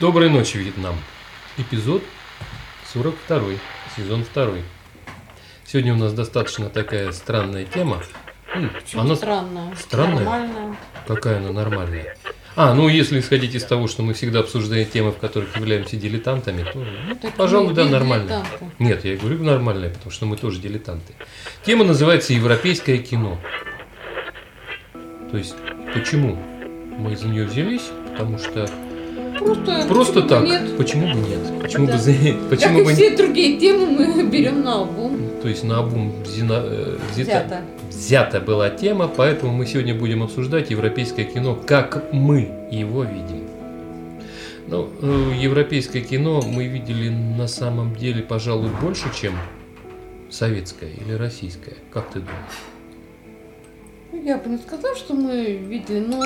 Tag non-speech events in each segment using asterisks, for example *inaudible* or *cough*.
Доброй ночи, Вьетнам. Эпизод 42, сезон 2. Сегодня у нас достаточно такая странная тема. Ну, Почему она странная? Странная? Нормальная. Какая она нормальная? А, ну если исходить из того, что мы всегда обсуждаем темы, в которых являемся дилетантами, то, ну, так пожалуй, да, нормально. Нет, я говорю нормальное, потому что мы тоже дилетанты. Тема называется «Европейское кино». То есть, почему мы за нее взялись? Потому что Просто, Просто так. Нет. Почему бы нет? Почему да. бы за... Почему как бы и все другие темы мы *laughs* берем на обум. То есть на обум взята... Э, взята. взята была тема, поэтому мы сегодня будем обсуждать европейское кино, как мы его видим. Ну, э, европейское кино мы видели на самом деле, пожалуй, больше, чем советское или российское. Как ты думаешь? Я бы не сказала, что мы видели, но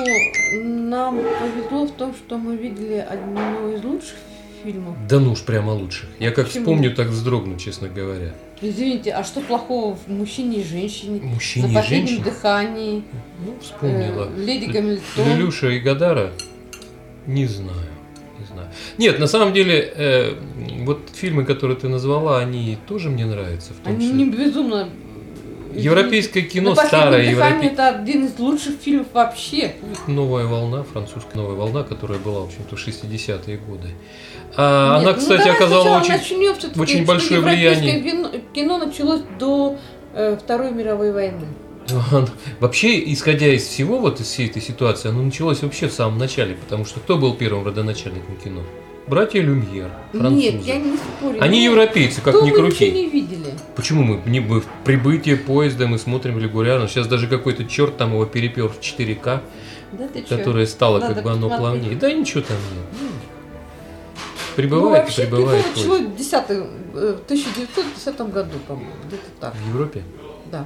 нам повезло в том, что мы видели одно из лучших фильмов. Да ну уж прямо лучших. Я как Почему? вспомню, так вздрогну, честно говоря. Извините, а что плохого в мужчине и женщине? Мужчине На и женщине? дыхании. Ну, вспомнила. Э, Леди Гамильтон. Лилюша и Гадара? Не знаю. Не знаю. Нет, на самом деле, э, вот фильмы, которые ты назвала, они тоже мне нравятся. В том они числе. не безумно Европейское кино старое. Европе... это один из лучших фильмов вообще. Новая волна, французская новая волна, которая была, в общем-то, в 60-е годы. А, Нет, она, кстати, ну, оказала очень, начнем, очень большое влияние. Кино, кино началось до э, Второй мировой войны. Вообще, исходя из всего, вот из всей этой ситуации, оно началось вообще в самом начале, потому что кто был первым родоначальником кино? Братья Люмьер, французы. Нет, я не спорю. Они но европейцы, как ни крути. не видели. Почему мы? Не, мы в прибытие поезда мы смотрим регулярно. Сейчас даже какой-то черт там его перепер в 4К, да которое стало Надо как бы оно посмотреть. плавнее. Да ничего там нет. Прибывает ну, и прибывает началось в 10 в 1910 году, по-моему, где-то так. В Европе? Да.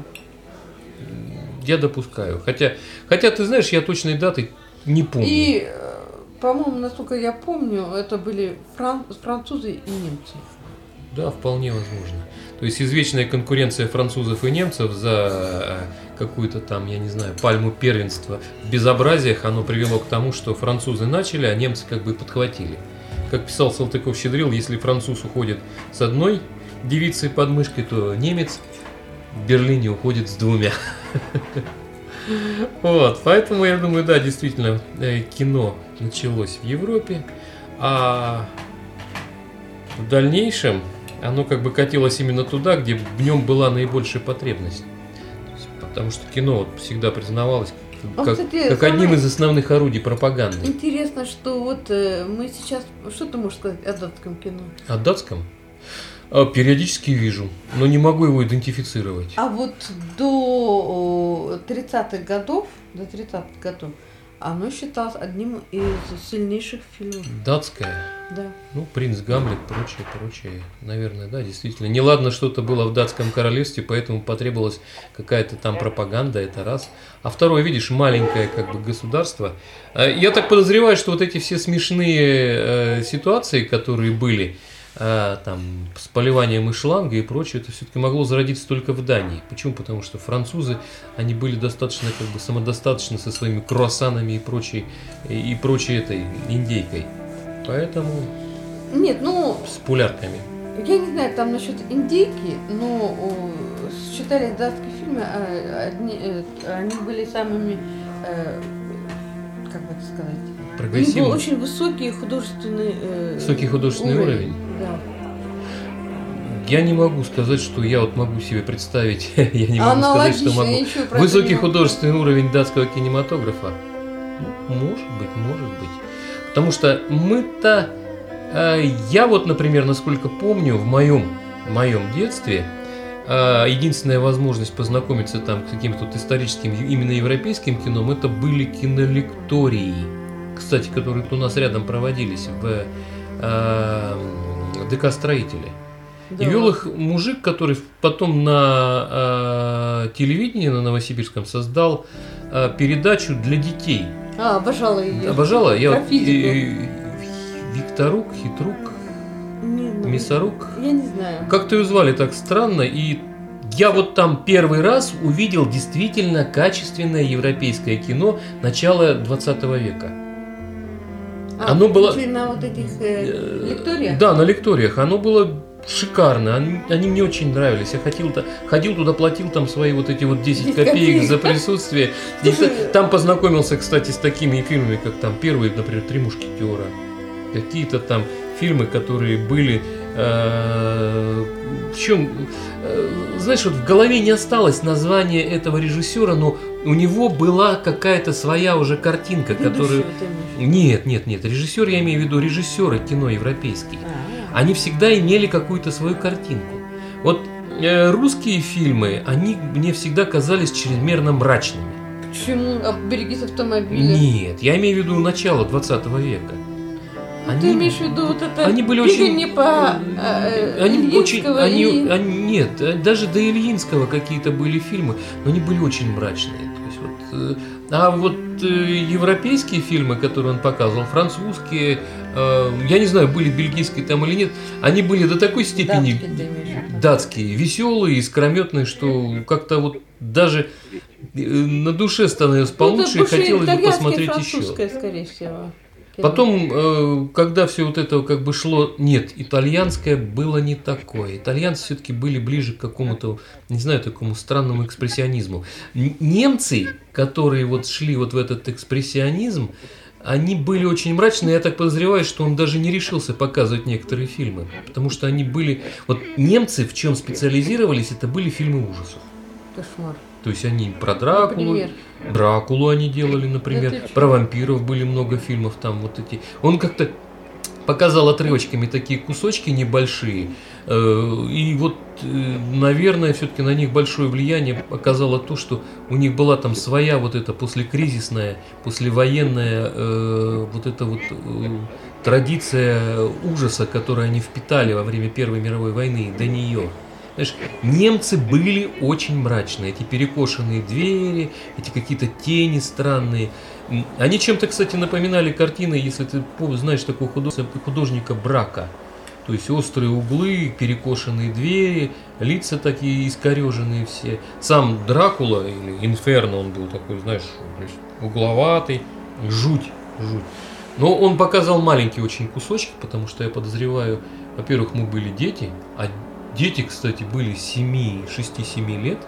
Я допускаю. Хотя, хотя ты знаешь, я точной даты не помню. И, э, по-моему, насколько я помню, это были фран... французы и немцы. Да, вполне возможно. То есть извечная конкуренция французов и немцев за э, какую-то там, я не знаю, пальму первенства в безобразиях, оно привело к тому, что французы начали, а немцы как бы подхватили. Как писал Салтыков-Щедрил, если француз уходит с одной девицей под мышкой, то немец в Берлине уходит с двумя. *laughs* Вот, поэтому я думаю, да, действительно, э, кино началось в Европе, а в дальнейшем оно как бы катилось именно туда, где в нем была наибольшая потребность. Потому что кино вот всегда признавалось а, как, кстати, как одним из основных орудий пропаганды. Интересно, что вот э, мы сейчас... Что ты можешь сказать о датском кино? О датском? А, периодически вижу, но не могу его идентифицировать. А вот до 30-х годов, до 30-х годов, оно считалось одним из сильнейших фильмов. Датское? Да. Ну, принц Гамлет, прочее, прочее. Наверное, да, действительно. Неладно что-то было в датском королевстве, поэтому потребовалась какая-то там пропаганда, это раз. А второе, видишь, маленькое как бы государство. А, я так подозреваю, что вот эти все смешные э, ситуации, которые были, а, там, с поливанием из шланга и прочее, это все-таки могло зародиться только в Дании. Почему? Потому что французы, они были достаточно как бы самодостаточны со своими круассанами и прочей, и, и прочей этой индейкой. Поэтому... Нет, ну... С пулярками. Я не знаю, там насчет индейки, но о, считали датские фильмы, а, одни, э, они были самыми, э, как бы это сказать, Прогрессивный. был очень высокий художественный э, Высокий художественный уровень. уровень. Да. Я не могу сказать, что я вот могу себе представить, *laughs* я не могу сказать, что могу. Высокий художественный уровень датского кинематографа. Ну, может быть, может быть. Потому что мы-то, э, я вот, например, насколько помню, в моем, в моем детстве, э, единственная возможность познакомиться там с каким-то вот историческим, именно европейским кином, это были кинолектории, кстати, которые у нас рядом проводились в э, ДК «Строители». Да. И вел их мужик, который потом на э, телевидении на Новосибирском создал э, передачу для детей. А, обожала ее. Обожала? Я вот, и, Викторук, Хитрук, не, ну, Мясорук. Я не знаю. Как-то ее звали так странно, и я вот там первый раз увидел действительно качественное европейское кино начала 20 века. А, оно было... на вот этих э, лекториях? Да, на лекториях. Оно было шикарно, они, они мне очень нравились. Я ходил, -то, ходил туда, платил там свои вот эти вот 10 копеек, копеек за присутствие. И там познакомился, кстати, с такими фильмами, как там первые, например, «Три мушкетера». Какие-то там фильмы, которые были э, в чем, э, знаешь, вот в голове не осталось название этого режиссера, но у него была какая-то своя уже картинка, которая... Нет, нет, нет, режиссер, я имею в виду режиссеры кино европейские. А они всегда имели какую-то свою картинку. Вот э, русские фильмы, они мне всегда казались чрезмерно мрачными. Почему? А берегись автомобиля? Нет, я имею в виду начало 20 века. Ну, они, Ты имеешь в виду вот это они были очень, по э, они очень, они, и... они, нет, даже до Ильинского какие-то были фильмы, но они были очень мрачные. А вот э, европейские фильмы, которые он показывал, французские, э, я не знаю, были бельгийские там или нет, они были до такой степени датские, датские веселые, искрометные, что как-то вот даже э, на душе становилось ну, получше ну, и хотелось бы посмотреть еще. скорее всего. Потом, э, когда все вот это как бы шло, нет, итальянское было не такое. Итальянцы все-таки были ближе к какому-то, не знаю, такому странному экспрессионизму. Немцы, которые вот шли вот в этот экспрессионизм, они были очень мрачные. Я так подозреваю, что он даже не решился показывать некоторые фильмы. Потому что они были... Вот немцы в чем специализировались, это были фильмы ужасов. Кошмар. То есть они про Дракулу, Например? Дракулу они делали, например, про вампиров были много фильмов там вот эти. Он как-то показал отрывочками такие кусочки небольшие, э, и вот, э, наверное, все-таки на них большое влияние оказало то, что у них была там своя вот эта послекризисная, послевоенная э, вот эта вот традиция ужаса, которую они впитали во время Первой мировой войны, до нее. Знаешь, немцы были очень мрачные. Эти перекошенные двери, эти какие-то тени странные. Они чем-то, кстати, напоминали картины, если ты знаешь такого художника Брака. То есть острые углы, перекошенные двери, лица такие искореженные все. Сам Дракула или Инферно, он был такой, знаешь, угловатый, жуть, жуть. Но он показал маленькие очень кусочки, потому что я подозреваю, во-первых, мы были дети, а Дети, кстати, были 7, 6-7 лет,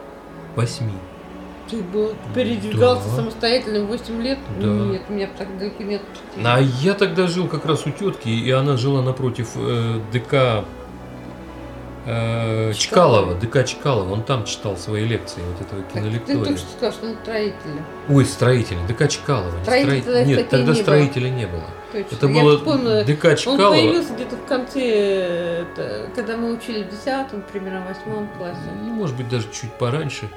8. Ты был, передвигался да. самостоятельно 8 лет? Да. Нет, у меня так далеко нет. А я тогда жил как раз у тетки, и она жила напротив э, ДК э, Чкалова, ДК Чкалова, он там читал свои лекции, вот этого кинолектория. Ты только что сказал, что он строитель. Ой, строитель, ДК Чкалова. Строителя, строитель. Нет, тогда не строителя было. не было. Точно. Это было вспомнила, ДК Чкалова. Он появился где-то в конце, когда мы учили в 10 примерно, восьмом классе. Ну, может быть, даже чуть пораньше.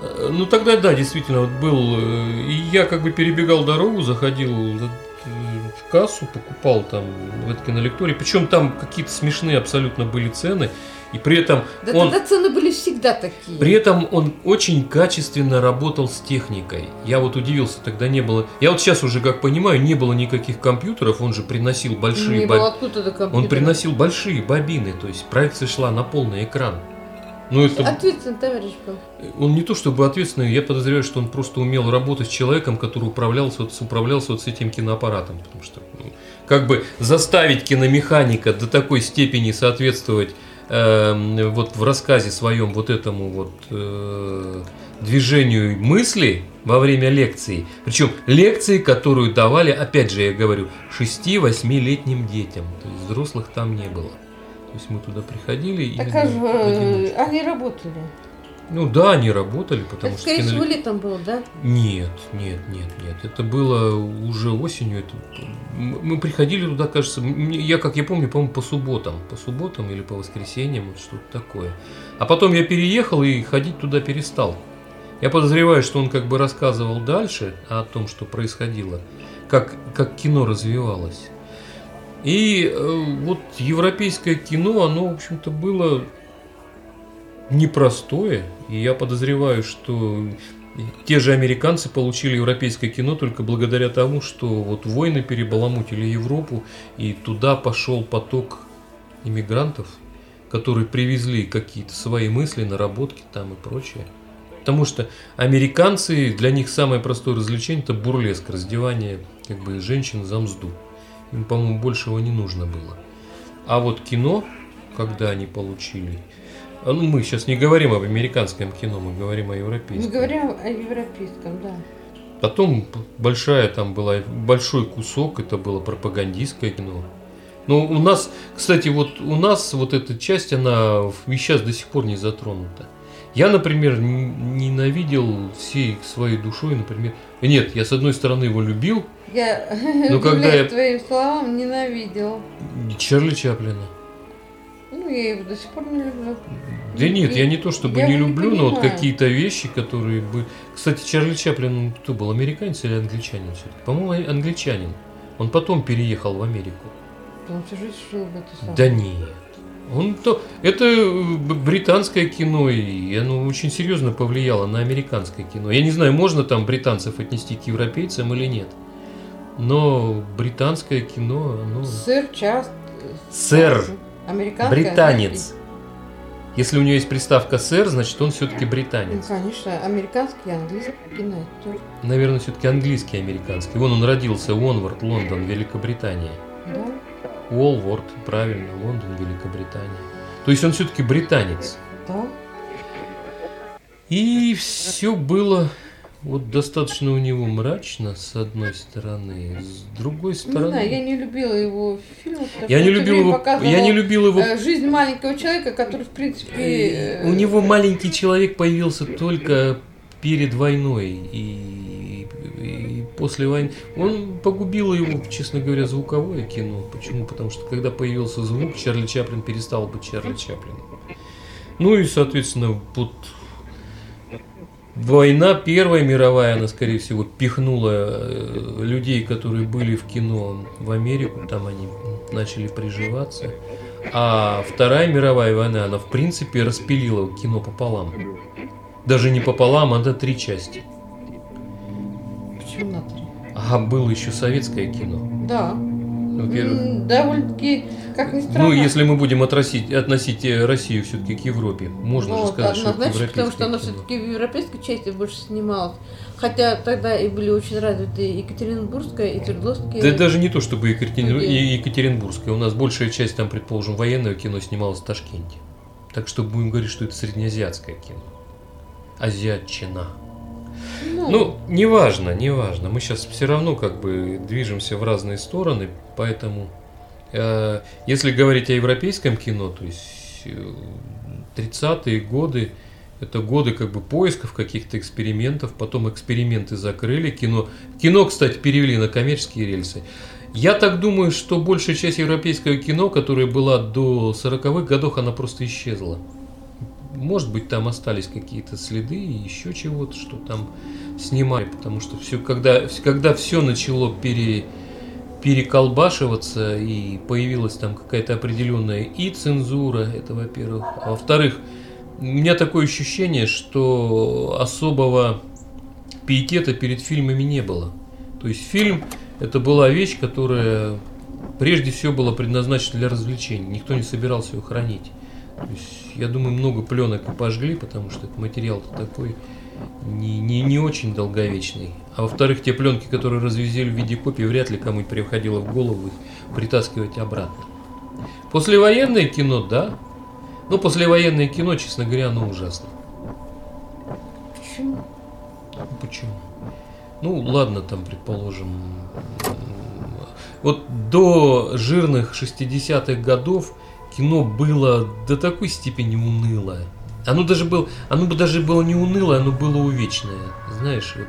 Э, ну, тогда, да, действительно, вот был... Э, и я как бы перебегал дорогу, заходил в кассу, покупал там в этой кинолектории. Причем там какие-то смешные абсолютно были цены. И при этом да он... тогда цены были всегда такие. При этом он очень качественно работал с техникой. Я вот удивился, тогда не было... Я вот сейчас уже, как понимаю, не было никаких компьютеров, он же приносил большие... Не боб... было откуда Он приносил большие бобины, то есть проекция шла на полный экран. Ну, это... Ответственный товарищ был. Он не то чтобы ответственный, я подозреваю, что он просто умел работать с человеком, который управлялся, вот, управлялся вот с этим киноаппаратом. Потому что ну, как бы заставить киномеханика до такой степени соответствовать э, вот в рассказе своем вот этому вот э, движению мысли во время лекции. Причем лекции, которую давали, опять же, я говорю, 6-8-летним детям. То есть взрослых там не было. То есть мы туда приходили так и... Так а они работали? Ну да, они работали, потому это, что... Скорее всего, летом было, да? Нет, нет, нет, нет. Это было уже осенью. Это... Мы приходили туда, кажется, я, как я помню, по-моему, по субботам. По субботам или по воскресеньям, вот что-то такое. А потом я переехал и ходить туда перестал. Я подозреваю, что он как бы рассказывал дальше о том, что происходило, как, как кино развивалось. И э, вот европейское кино, оно, в общем-то, было непростое. И я подозреваю, что те же американцы получили европейское кино только благодаря тому, что вот войны перебаламутили Европу, и туда пошел поток иммигрантов, которые привезли какие-то свои мысли, наработки там и прочее. Потому что американцы, для них самое простое развлечение это бурлеск, раздевание как бы женщин за мзду. Им, по-моему, большего не нужно было. А вот кино, когда они получили, а, ну мы сейчас не говорим об американском кино, мы говорим о европейском. Мы говорим о европейском, да. Потом большая там была, большой кусок, это было пропагандистское кино. Но у нас, кстати, вот у нас вот эта часть, она и сейчас до сих пор не затронута. Я, например, ненавидел всей своей душой, например. Нет, я с одной стороны его любил. Я, но *laughs* когда я твоим словам, ненавидел. Чарли Чаплина. Ну, я его до сих пор не люблю. Да нет, я не то чтобы я не люблю, не но вот какие-то вещи, которые бы... Кстати, Чарли Чаплин, кто был, американец или англичанин все-таки? По-моему, англичанин. Он потом переехал в Америку. Он всю жизнь жил в этой самой. Да нет. Он то, это э, британское кино, и оно очень серьезно повлияло на американское кино. Я не знаю, можно там британцев отнести к европейцам или нет. Но британское кино, оно... Сэр Чарли. Сэр. Американское. Британец. Если у него есть приставка сэр, значит он все-таки британец. Ну, конечно, американский английский кино. Наверное, все-таки английский американский. Вон он родился, Уонвард, Лондон, Великобритания. Да. Уолворд, правильно, Лондон, Великобритания. То есть он все-таки британец. Да. И все было вот достаточно у него мрачно, с одной стороны, с другой стороны. Не знаю, я не любила его фильмы. Я не любил его. Я не любил его. Э, жизнь маленького человека, который в принципе. У него маленький человек появился только перед войной и, и после войны. Он погубил его, честно говоря, звуковое кино. Почему? Потому что когда появился звук, Чарли Чаплин перестал быть Чарли Чаплином. Ну и, соответственно, вот Война Первая мировая, она, скорее всего, пихнула э, людей, которые были в кино в Америку, там они начали приживаться. А Вторая мировая война, она, в принципе, распилила кино пополам. Даже не пополам, а на три части. Почему на три? А было еще советское кино. Да. Во-первых. Довольно-таки, как ни странно. Ну, если мы будем отрасить, относить э, Россию все-таки к Европе, можно ну, же сказать, что это потому что она все-таки в европейской части больше снималась. Хотя тогда и были очень развиты Екатеринбургская и Свердловская. Да даже не то, чтобы Екатерин... Екатеринбургская. У нас большая часть, там, предположим, военное кино снималось в Ташкенте. Так что будем говорить, что это среднеазиатское кино. Азиатчина. Ну, ну, неважно, неважно. Мы сейчас все равно как бы движемся в разные стороны, поэтому э, если говорить о европейском кино, то есть э, 30-е годы, это годы как бы поисков каких-то экспериментов, потом эксперименты закрыли, кино, кино, кстати, перевели на коммерческие рельсы. Я так думаю, что большая часть европейского кино, которая была до 40-х годов, она просто исчезла. Может быть, там остались какие-то следы и еще чего-то, что там снимали, потому что все, когда, когда все начало пере, переколбашиваться и появилась там какая-то определенная и цензура, это во-первых, а во-вторых, у меня такое ощущение, что особого пиетета перед фильмами не было. То есть фильм это была вещь, которая прежде всего была предназначена для развлечений. Никто не собирался ее хранить. То есть, я думаю, много пленок пожгли, потому что этот материал такой не, не, не очень долговечный. А во-вторых, те пленки, которые развезли в виде копий, вряд ли кому-нибудь приходило в голову их притаскивать обратно. Послевоенное кино, да. Но послевоенное кино, честно говоря, оно ужасно. Почему? Почему? Ну, ладно, там, предположим, вот до жирных 60-х годов кино было до такой степени унылое. Оно даже было, оно бы даже было не унылое, оно было увечное. Знаешь, вот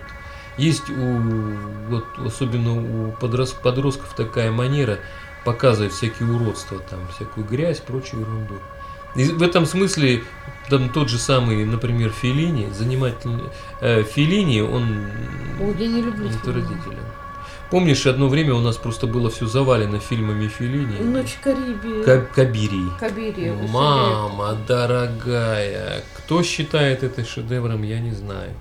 есть у, вот особенно у подростков, подростков такая манера показывать всякие уродства, там, всякую грязь, прочую ерунду. И в этом смысле там тот же самый, например, Филини, занимательный э, Филини, он Ой, я не люблю родителя. Помнишь, одно время у нас просто было все завалено фильмами Филини? Ночь Карибии. Каб Кабирии. Кабирии. Мама дорогая, кто считает это шедевром, я не знаю.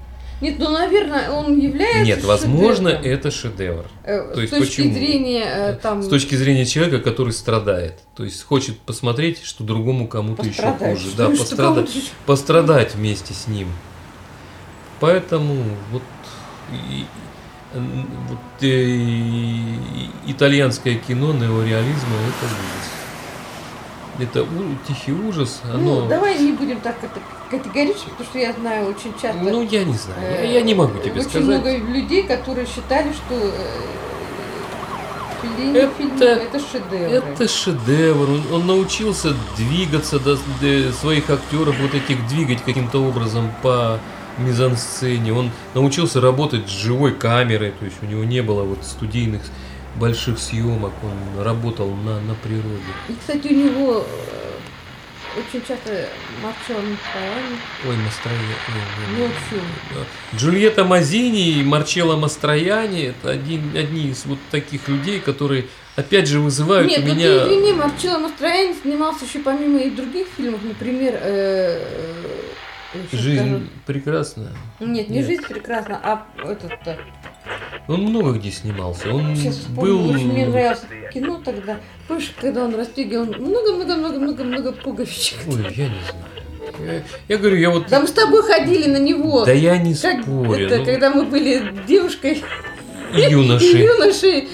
Нет, ну, наверное, он является Нет, возможно, шедевром. это шедевр. Э, То с есть, точки почему? зрения э, там... С точки зрения человека, который страдает. То есть хочет посмотреть, что другому кому-то еще хуже. Да, пострадать, пострадать вместе с ним. Поэтому вот вот, э, итальянское кино неореализма это ужас. Это у, тихий ужас. Ну, оно... Ну, давай не будем так это категорично, потому что я знаю очень часто. Ну, я не знаю. Э, я, я не могу тебе очень сказать. Очень много людей, которые считали, что э, Филини, это, фильм, это шедевр. Это шедевр. Он, он научился двигаться до, до своих актеров, вот этих двигать каким-то образом по мизансцене. Он научился работать с живой камерой, то есть у него не было вот студийных больших съемок, он работал на, на природе. И, кстати, у него э, очень часто Марчелло Мастрояни. Ой, Мастрояни. Ну, да. Джульетта Мазини и Марчелло Мастрояни это один, одни из вот таких людей, которые опять же вызывают Нет, у меня... Нет, ну извини, Марчелло Мастрояни снимался еще помимо и других фильмов, например, э, Жизнь скажу. прекрасна. Нет, не Нет. жизнь прекрасна, а этот -то. Он много где снимался. Он Сейчас был. Очень мне нравилось кино тогда. Помнишь, когда он расстегивал много-много-много-много-много пуговичек. Ой, я не знаю. Я, я говорю, я вот... Да мы с тобой ходили на него. Да я не как спорю. Это, ну... Когда мы были девушкой и юношей. И юношей.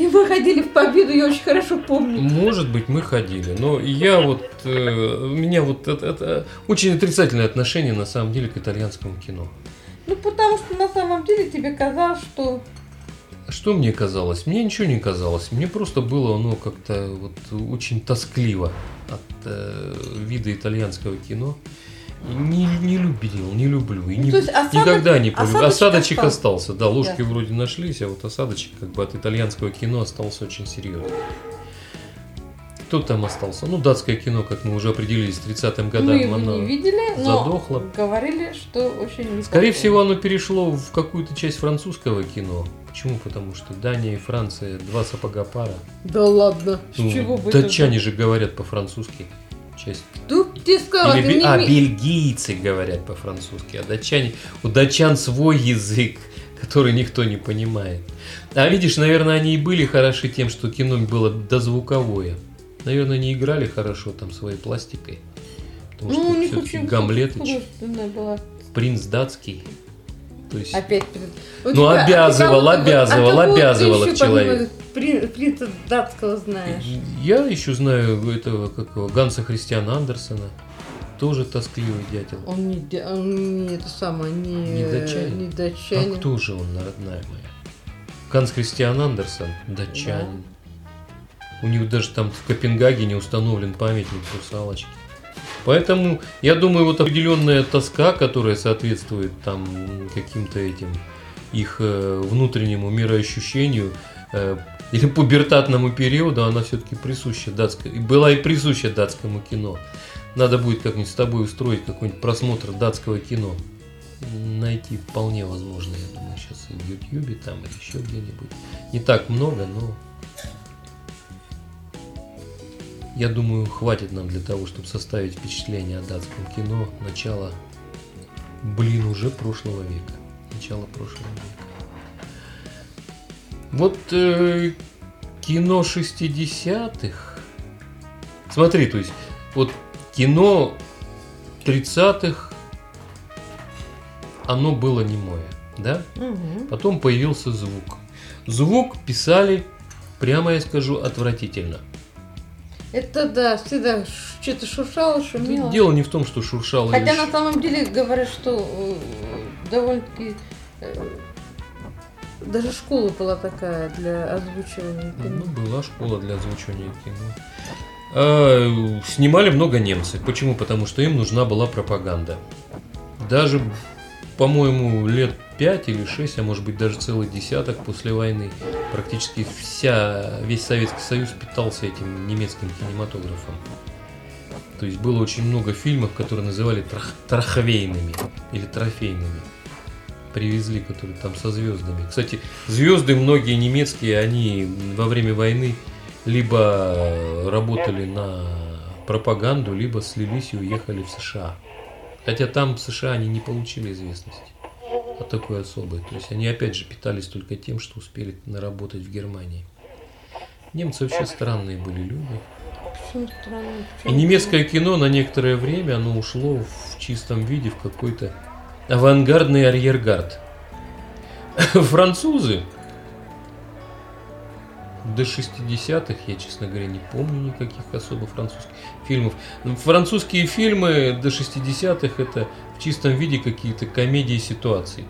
И мы ходили в победу, я очень хорошо помню. Может быть, мы ходили, но я вот, э, у меня вот это, это очень отрицательное отношение на самом деле к итальянскому кино. Ну, потому что на самом деле тебе казалось, что... Что мне казалось? Мне ничего не казалось. Мне просто было оно как-то вот очень тоскливо от э, вида итальянского кино. Не, не любил, не люблю. И ну, не, осадок, никогда не полюбил. Осадочек, осадочек остался. Да, ложки да. вроде нашлись, а вот осадочек как бы от итальянского кино остался очень серьезный. Кто там остался? Ну, датское кино, как мы уже определились, в 30-м годам. Мы оно не видели, задохло. но говорили, что очень неплохо. Скорее всего, оно перешло в какую-то часть французского кино. Почему? Потому что Дания и Франция два сапога пара. Да ладно, с ну, чего бы Датчане же говорят по-французски. Часть. Тут ты сказал, Или, не... А бельгийцы говорят по-французски, а датчане... У датчан свой язык, который никто не понимает. А видишь, наверное, они и были хороши тем, что кино было дозвуковое. Наверное, не играли хорошо там своей пластикой. Потому ну, что у них очень Гамлет была. Принц датский. То есть, Опять. Вот ну, тебя, обязывал, а обязывал, а обязывал их человек. Принца датского знаешь. Я еще знаю этого, как его, Ганса Христиана Андерсона. Тоже тоскливый дятел. Он не, он не это самое, не, не датчанин. Не датчанин. А кто же он, родная моя? Ганс Христиан Андерсон, датчанин. Да. У них даже там в Копенгагене установлен памятник русалочки. Поэтому, я думаю, вот определенная тоска, которая соответствует там каким-то этим их э, внутреннему мироощущению или пубертатному периоду, она все-таки присуща датской, была и присуща датскому кино. Надо будет как-нибудь с тобой устроить какой-нибудь просмотр датского кино. Найти вполне возможно, я думаю, сейчас и в Ютьюбе там или еще где-нибудь. Не так много, но Я думаю, хватит нам для того, чтобы составить впечатление о датском кино начала, блин, уже прошлого века. Начало прошлого века. Вот э, кино 60-х. Смотри, то есть, вот кино 30-х, оно было немое, да? Угу. Потом появился звук. Звук писали, прямо я скажу, отвратительно. Это да, всегда что-то шуршало, шумело. Дело не в том, что шуршало. Хотя на самом деле говорят, что э, довольно-таки э, даже школа была такая для озвучивания кино. Ну, была школа для озвучивания кино. А, снимали много немцев. Почему? Потому что им нужна была пропаганда. Даже, по-моему, лет 5 или 6, а может быть даже целый десяток после войны. Практически вся, весь Советский Союз питался этим немецким кинематографом. То есть было очень много фильмов, которые называли трах, трахвейными или трофейными. Привезли, которые там со звездами. Кстати, звезды многие немецкие, они во время войны либо работали на пропаганду, либо слились и уехали в США. Хотя там в США они не получили известности а такой особый. То есть они опять же питались только тем, что успели наработать в Германии. Немцы вообще странные были люди. И немецкое кино на некоторое время оно ушло в чистом виде в какой-то авангардный арьергард. *laughs* Французы до 60-х я, честно говоря, не помню никаких особо французских фильмов. Французские фильмы до 60-х это в чистом виде какие-то комедии ситуаций.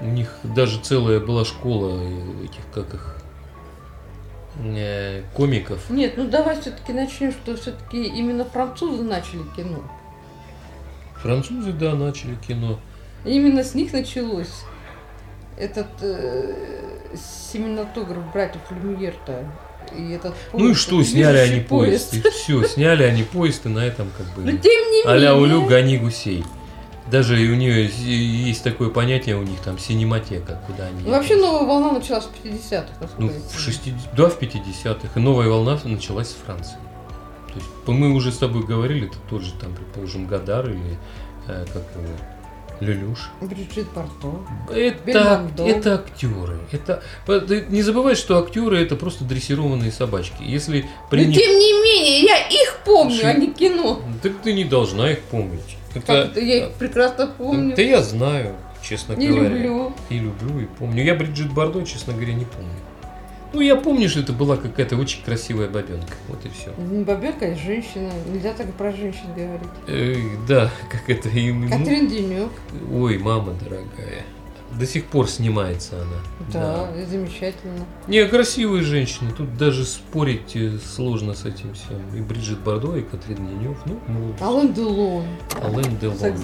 У них даже целая была школа этих, как их, э, комиков. Нет, ну давай все-таки начнем, что все-таки именно французы начали кино. Французы, да, начали кино. Именно с них началось этот э, семинатограф братьев Люмьер-то. И этот поезд, ну и что, сняли они поезд, поезд и все, сняли они поезд, и на этом как бы... Но тем не а-ля Улю гони гусей. Даже и у нее есть такое понятие у них там синематека, куда они. Ну, вообще новая волна началась в 50-х, Ну, в 60 да, в 50-х. И новая волна началась с Франции. То есть мы уже с тобой говорили, это тот же там, предположим, Гадар или э, как его Люлюш. Бриджит Бардо. Это, это актеры. Это, не забывай, что актеры это просто дрессированные собачки. Если при Но них... тем не менее, я их помню, Ши... а не кино. Так ты не должна их помнить. Это, это я их прекрасно помню. Да я знаю, честно не говоря. люблю. И люблю, и помню. Я Бриджит Бардо, честно говоря, не помню. Ну, я помню, что это была какая-то очень красивая бабенка. Вот и все. Не бабенка, а женщина. Нельзя так про женщин говорить. Э, да, *laughs* как это именно. Катрин Денек. Ой, мама дорогая. До сих пор снимается она. Да, да. замечательно. Не, красивые женщины. Тут даже спорить э, сложно с этим всем. И Бриджит Бардо, и Катрин Денев. Ну, молодец. Ален Делон. Ален Делон.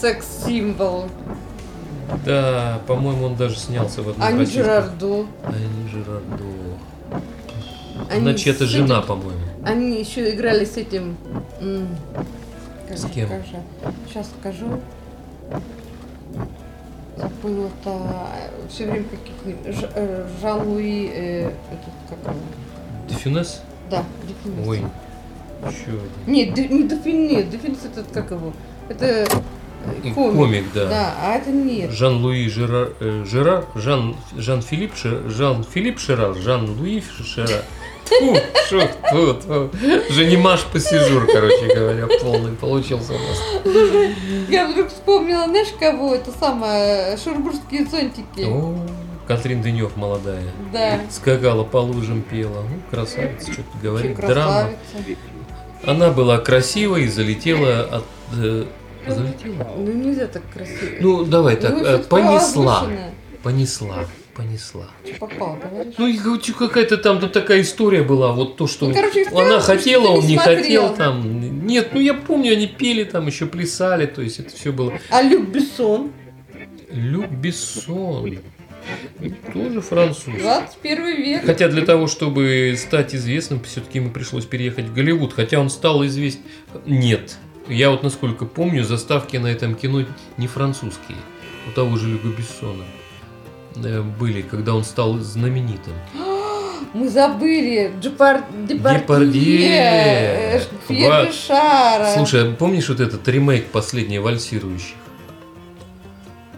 Секс-символ. Да, по-моему, он даже снялся в одном Ани Жерардо. Ани Жерардо. Она чья-то жена, по-моему. Они еще играли с этим... С кем? Скажу. Сейчас скажу. Забыла то все время каких-нибудь э, Жан-Луи э, этот как он? Дефинес? Да, Дефинес. Ой, еще Нет, не Дефинес, Дефинес этот как его? Это Комик, комик да. Да, а это нет. Жан-Луи Жерар, э, Жерар Жан, Жан-Филипп Шер, Жан-Филипп Шерар, Жан-Луи Шерар. Фу, шут, фу. Женимаш пассижур, короче говоря, полный получился у нас. Я вдруг вспомнила, знаешь, кого? Это самое, шурбурские зонтики. О, Катрин Дынев молодая. Да. Скакала по лужам, пела. Ну, красавица, что-то говорит. Драма. Она была красивой и залетела от э? Ну нельзя так красиво. Ну давай так, ну, э, понесла. Понесла. Понесла. Что попал, говоришь? Ну, какая-то там, там такая история была, вот то, что ну, короче, она хотела, он не смотрел. хотел там. Нет, ну я помню, они пели там, еще плясали, то есть это все было. А Люк Бессон? Люк Бессон. Тоже француз. 21 век. Хотя для того, чтобы стать известным, все-таки ему пришлось переехать в Голливуд. Хотя он стал известен. Нет, я вот насколько помню, заставки на этом кино не французские. У того же Люка Бессона э, были, когда он стал знаменитым. *gasps* Мы забыли Джепар... Депардье, Ва... Шара. Слушай, а помнишь вот этот ремейк последний «Вальсирующих»?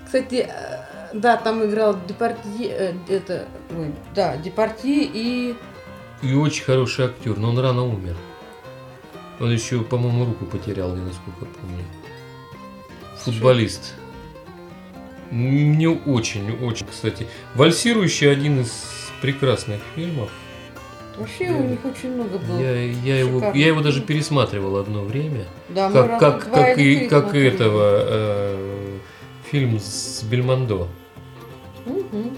Кстати, э, да, там играл Депардье, э, это, ой, да, Депардье и... И очень хороший актер, но он рано умер. Он еще, по-моему, руку потерял, я насколько помню. Футболист. Мне очень, очень, кстати. Вальсирующий один из прекрасных фильмов. Вообще я, у них очень много было. Я, я, его, я его даже пересматривал одно время. Да, как, мы как, как, и, как и этого э, фильм с Бельмондо. Угу.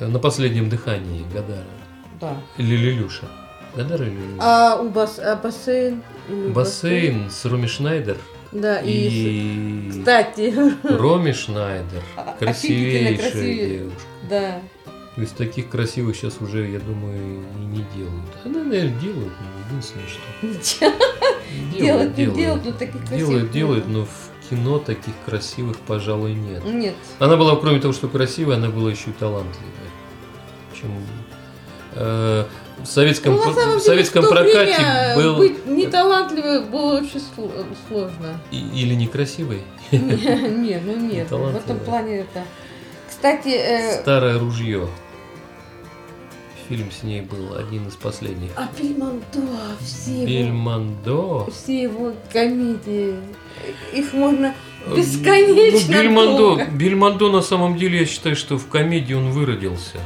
На последнем дыхании Гадара. Да. Или Лилюша. Гадар или А у бас, а бассейн? Бассейн с Роми Шнайдер. Да, и, и... кстати... *laughs* Роми Шнайдер. Красивейшая девушка. Да. Из таких красивых сейчас уже, я думаю, и не делают. Она, наверное, делают, но единственное, что... *laughs* Делают, не делают, но таких красивых Делают, делают, но в кино таких красивых, пожалуй, нет. Нет. Она была, кроме того, что красивая, она была еще и талантливая. Чем э, в советском, ну, деле, в советском в прокате был... Быть неталантливой было очень сложно. И, или некрасивой? *laughs* Нет, ну нет, в этом плане это... Кстати... Э... Старое ружье. Фильм с ней был один из последних. А Бельмондо, все Бельмондо? Его, все его комедии. Их можно э, бесконечно ну, Бельмондо, Бельмондо на самом деле, я считаю, что в комедии он выродился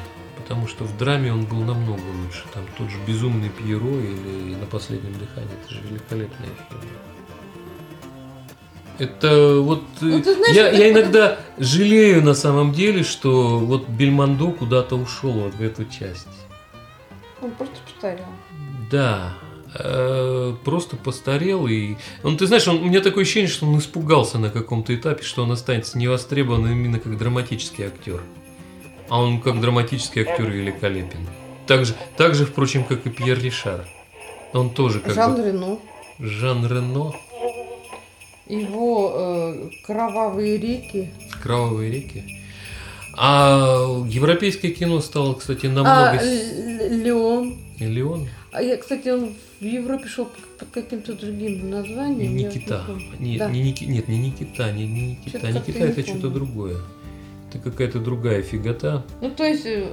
потому что в драме он был намного лучше. Там тот же «Безумный Пьеро» или «На последнем дыхании». Это же великолепные фильмы. Это вот ну, знаешь, я, я иногда жалею на самом деле, что вот Бельмондо куда-то ушел вот в эту часть. Он просто постарел. Да, э, просто постарел и он, ты знаешь, он, у меня такое ощущение, что он испугался на каком-то этапе, что он останется невостребованным именно как драматический актер. А он как драматический актер великолепен. Так же, так же, впрочем, как и Пьер Ришар. Он тоже как Жан бы... Рено. Жан Рено. Его э, кровавые реки. Кровавые реки. А европейское кино стало, кстати, намного... А, Леон. Леон? А я, кстати, он в Европе шел под каким-то другим названием. Никита. Не, да. не, не, нет, не Никита, не, не Никита. Никита это что-то другое. Это какая-то другая фигота. Ну, то есть... Э,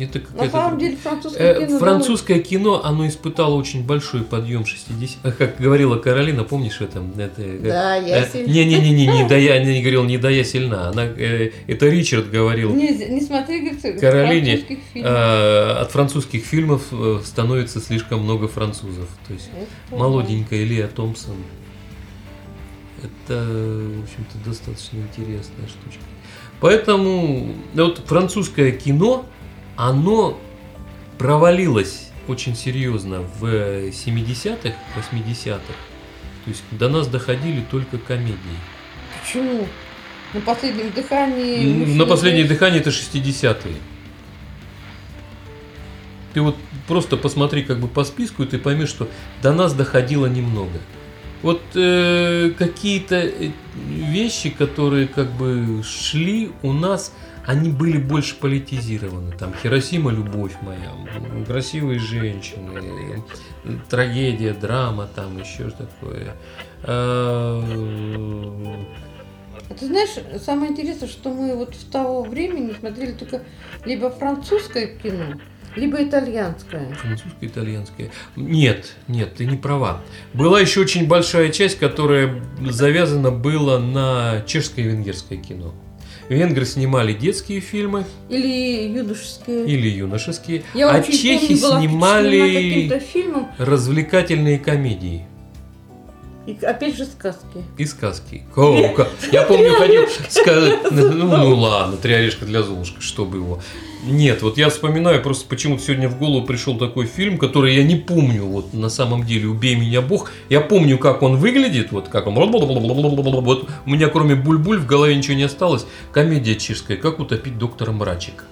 это На самом деле французское э, кино... Французское довольно... кино, оно испытало очень большой подъем 60 э, Как говорила Каролина, помнишь это? это да, э, я сильна. Не-не-не, не, да я не говорил, не да я сильна. Она, э, это Ричард говорил. Не, не смотри, говорит, Каролине французских э, от французских фильмов становится слишком много французов. То есть это молоденькая Лия Томпсон. Это, в общем-то, достаточно интересная штучка. Поэтому вот французское кино, оно провалилось очень серьезно в 70-х, 80-х. То есть до нас доходили только комедии. Почему? На последнем дыхании... На последнее дыхание это 60-е. Ты вот просто посмотри как бы по списку, и ты поймешь, что до нас доходило немного. Вот э, какие-то э, вещи, которые как бы шли у нас, они были больше политизированы. Там Хиросима, любовь моя, красивые женщины, трагедия, драма, там еще такое. А, а ты знаешь, самое интересное, что мы вот в того времени смотрели только либо французское кино, либо итальянская. Французская, итальянская. Нет, нет, ты не права. Была еще очень большая часть, которая завязана была на чешское и венгерское кино. Венгры снимали детские фильмы. Или юношеские. Или юношеские. Я а чехи помню, снимали развлекательные комедии. И опять же сказки. И сказки. Я помню, ходил сказать, ну, ну ладно, три орешка для Золушки, чтобы его. Нет, вот я вспоминаю, просто почему-то сегодня в голову пришел такой фильм, который я не помню, вот на самом деле, «Убей меня, Бог». Я помню, как он выглядит, вот как он... Вот у меня кроме буль-буль в голове ничего не осталось. Комедия чешская «Как утопить доктора Мрачик».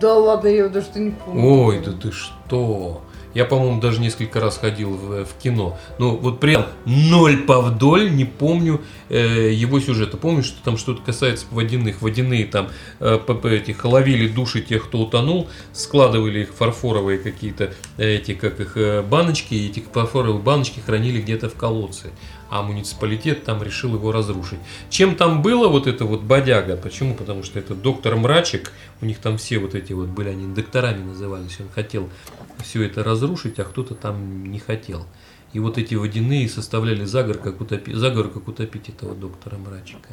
Да ладно, я даже не помню. Ой, да ты что? Я, по-моему, даже несколько раз ходил в, в кино. Но вот прям ноль повдоль не помню э, его сюжета. Помню, что там что-то касается водяных. Водяные там э, этих ловили души тех, кто утонул, складывали их фарфоровые какие-то э, эти, как их, э, баночки, и эти фарфоровые баночки хранили где-то в колодце а муниципалитет там решил его разрушить. Чем там было вот это вот бодяга? Почему? Потому что это доктор Мрачек, у них там все вот эти вот были, они докторами назывались, он хотел все это разрушить, а кто-то там не хотел. И вот эти водяные составляли заговор, как утопить, заговор, как утопить этого доктора Мрачика.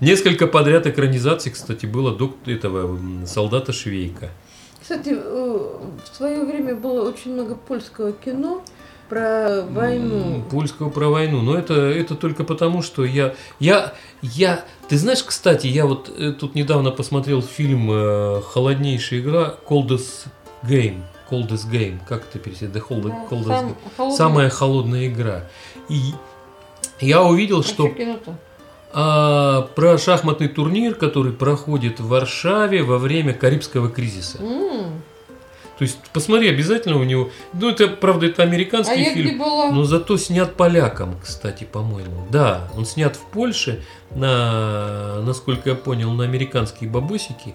Несколько подряд экранизаций, кстати, было доктор, этого солдата Швейка. Кстати, э, в свое время было очень много польского кино про войну. Польского про войну. Но это, это только потому, что я, я, я... Ты знаешь, кстати, я вот э, тут недавно посмотрел фильм э, «Холоднейшая игра» Coldest Game. Coldest Game. Как это перевести? The cold, да, coldest сам, холодная. Самая холодная игра. И я увидел, а что... А, про шахматный турнир, который проходит в Варшаве во время Карибского кризиса. Mm. То есть посмотри обязательно у него. Ну это правда это американский а фильм, но зато снят поляком, кстати, по-моему. Да, он снят в Польше на, насколько я понял, на американские бабосики.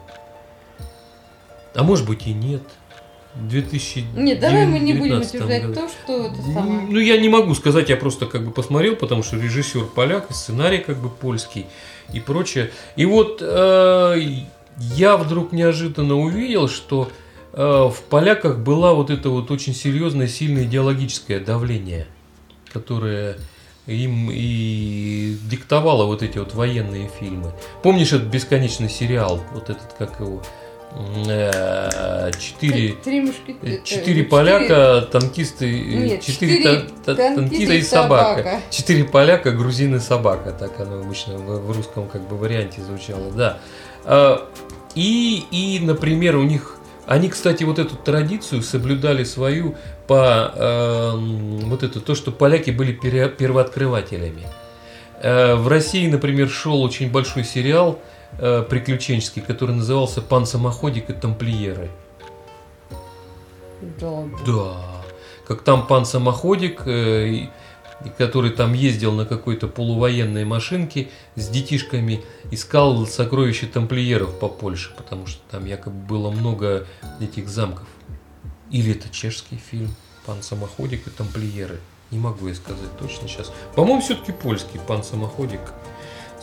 А может быть и нет. 2019 Нет, давай мы не будем утверждать то, что это самое. Ну, я не могу сказать, я просто как бы посмотрел, потому что режиссер поляк, сценарий как бы польский и прочее. И вот э, я вдруг неожиданно увидел, что Э, в поляках была вот это вот очень серьезное, сильное идеологическое давление, которое им и диктовала вот эти вот военные фильмы. Помнишь этот бесконечный сериал, вот этот, как его, четыре, три э, четыре поляка, танкисты, Нет, четыре, четыре та, та, танкиста и собака. собака. Четыре поляка, грузин и собака, так оно обычно в, в русском как бы варианте звучало, да. А, и, и, например, у них они, кстати, вот эту традицию соблюдали свою по э, вот это то, что поляки были первооткрывателями. Э, в России, например, шел очень большой сериал э, приключенческий, который назывался "Пан самоходик и тамплиеры". Да. Да. Как там пан самоходик э, который там ездил на какой-то полувоенной машинке с детишками, искал сокровища тамплиеров по Польше, потому что там якобы было много этих замков. Или это чешский фильм «Пан Самоходик и тамплиеры». Не могу я сказать точно сейчас. По-моему, все-таки польский «Пан Самоходик».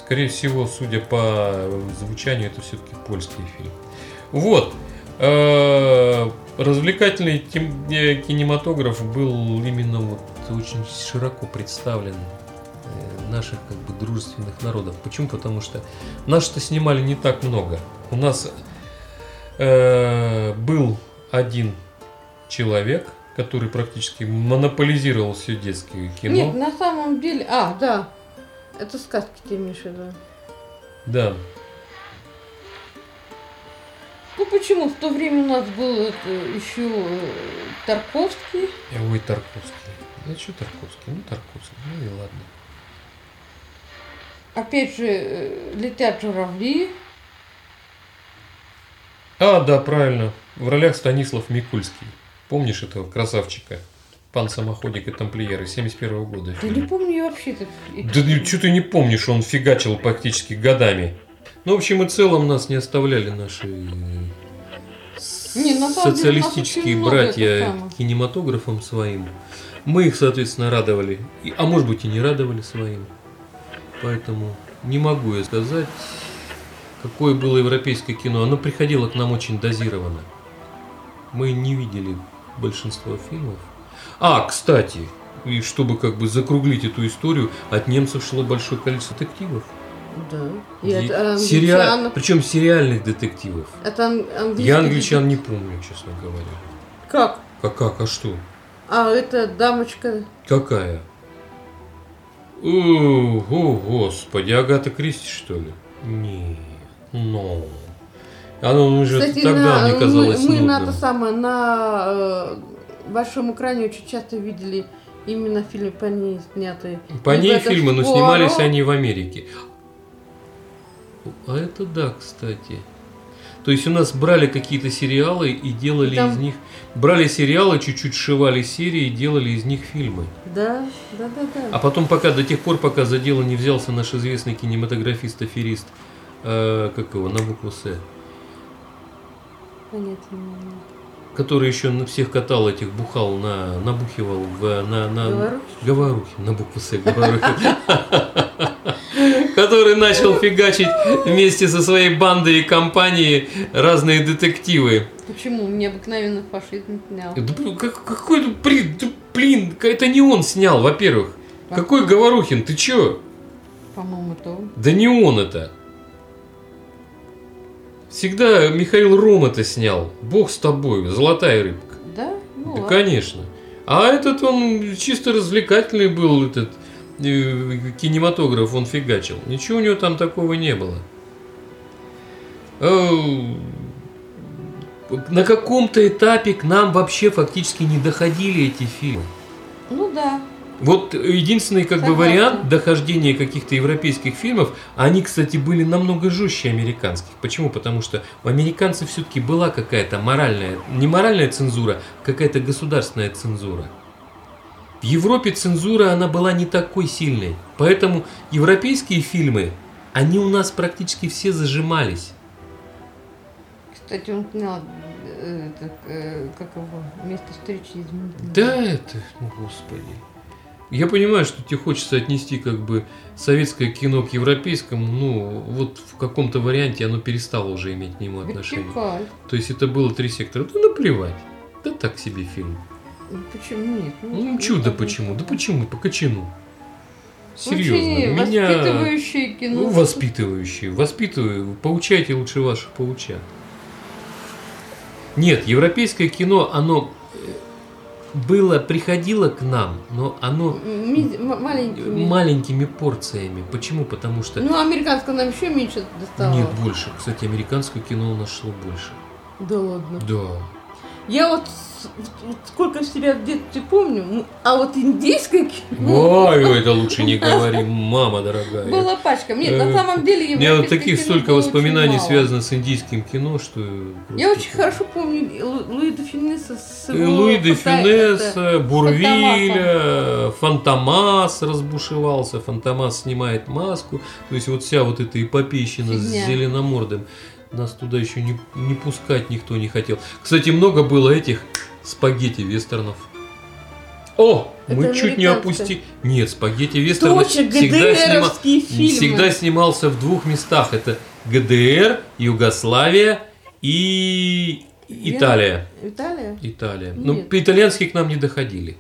Скорее всего, судя по звучанию, это все-таки польский фильм. Вот. Э, развлекательный э, кинематограф был именно вот очень широко представлен э, наших как бы дружественных народов. Почему? Потому что наши-то снимали не так много. У нас э, был один человек, который практически монополизировал все детское кино. Нет, на самом деле, а, да, это сказки ты имеешь в виду. Да. Ну почему? В то время у нас был это, еще э, Тарковский. Ой, Тарковский. Ну что Тарковский? Ну Тарковский, ну и ладно. Опять же, э, летят журавли. А, да, правильно. В ролях Станислав Микульский. Помнишь этого красавчика? Пан Самоходик и тамплиеры 71 -го года. Да не помню я вообще это. Да что ты не помнишь, он фигачил практически годами. Ну, в общем и целом нас не оставляли наши не, социалистические деле, братья кинематографом своим. Мы их, соответственно, радовали. А может быть и не радовали своим. Поэтому не могу я сказать, какое было европейское кино. Оно приходило к нам очень дозированно. Мы не видели большинство фильмов. А, кстати, и чтобы как бы закруглить эту историю, от немцев шло большое количество детективов. Да. И, и это англичан... Сериа... Причем сериальных детективов. Это английский... Я англичан не помню, честно говоря. Как? Как, как, а что? А это дамочка. Какая? О, господи, Агата Кристи, что ли? Не, но. Оно уже Кстати, тогда на, мне казалось Мы, мы на то самое, на э, большом экране очень часто видели именно фильмы по ней снятые. По ней фильмы, но снимались они в Америке. А это да, кстати. То есть у нас брали какие-то сериалы и делали Там... из них... Брали сериалы, чуть-чуть сшивали серии и делали из них фильмы. Да, да, да, да. А потом пока, до тех пор, пока за дело не взялся наш известный кинематографист-аферист, э, как его, на букву С. Понятно. Который еще на всех катал этих, бухал, на, набухивал в, на, на... Говорухи? Говорухи, на букву С, Говорухи. который начал фигачить вместе со своей бандой и компанией разные детективы. Почему? Необыкновенно фашизм снял. Какой, блин, блин, это не он снял, во-первых. Какой Говорухин, ты чё? По-моему, то. Да не он это. Всегда Михаил Ром это снял. Бог с тобой, золотая рыбка. Да? Ну, да, ладно. конечно. А этот он чисто развлекательный был, этот Э, кинематограф он фигачил. Ничего у него там такого не было. Э, на каком-то этапе к нам вообще фактически не доходили эти фильмы. Ну да. Вот единственный как бы вариант дохождения каких-то европейских фильмов, они, кстати, были намного жестче американских. Почему? Потому что у американцев все-таки была какая-то моральная, не моральная цензура, какая-то государственная цензура. В Европе цензура, она была не такой сильной. Поэтому европейские фильмы, они у нас практически все зажимались. Кстати, он снял э, э, как его, место встречи изменить. Да, это, господи. Я понимаю, что тебе хочется отнести как бы советское кино к европейскому, ну вот в каком-то варианте оно перестало уже иметь к нему отношение. То есть это было три сектора. Да наплевать. Да так себе фильм. Ну, почему нет? Ну, ну чудо почему? Да почему? По кочану. Серьезно. Очень меня... воспитывающее кино. Ну, воспитывающее. Воспитываю. Поучайте лучше ваших паучат. Нет, европейское кино, оно было, приходило к нам, но оно Ми- маленькими. маленькими порциями. Почему? Потому что... Ну, американское нам еще меньше достало. Нет, больше. Кстати, американское кино у нас шло больше. Да ладно. Да. Я вот, вот сколько себя в детстве помню, ну, а вот индийское кино Ой, это лучше не говори, мама дорогая. была пачка. Нет, на Э, самом деле У меня вот таких столько воспоминаний связано с индийским кино, что... Я очень хорошо помню Лу- Луи де Финесса с Э, Луи де Финесса, Бурвиля, Фантомас разбушевался, Фантомас снимает маску. То есть вот вся вот эта эпопейщина с зеленомордым. Нас туда еще не, не пускать никто не хотел. Кстати, много было этих спагетти вестернов. О, мы Это чуть не опустили. Нет, спагетти вестерны Точно, всегда, снима- всегда снимался в двух местах. Это ГДР, Югославия и Италия. Италия? Италия. Но Нет. по-итальянски к нам не доходили.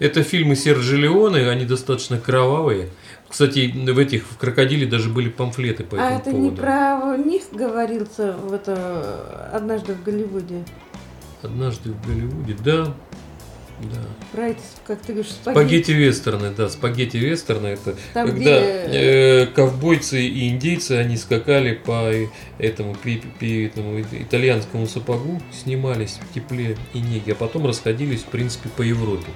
Это фильмы Серджи Леоне, они достаточно кровавые. Кстати, в этих в крокодиле даже были памфлеты по А этому это поводу. не про них говорился в это однажды в Голливуде. Однажды в Голливуде, да. Да. Про эти, как ты говоришь, спагетти. Спагетти вестерны, да, спагетти вестерны это Там, когда где- э, ковбойцы и индейцы они скакали по этому, пи- пи- этому итальянскому сапогу, снимались в тепле и неге, а потом расходились в принципе по Европе.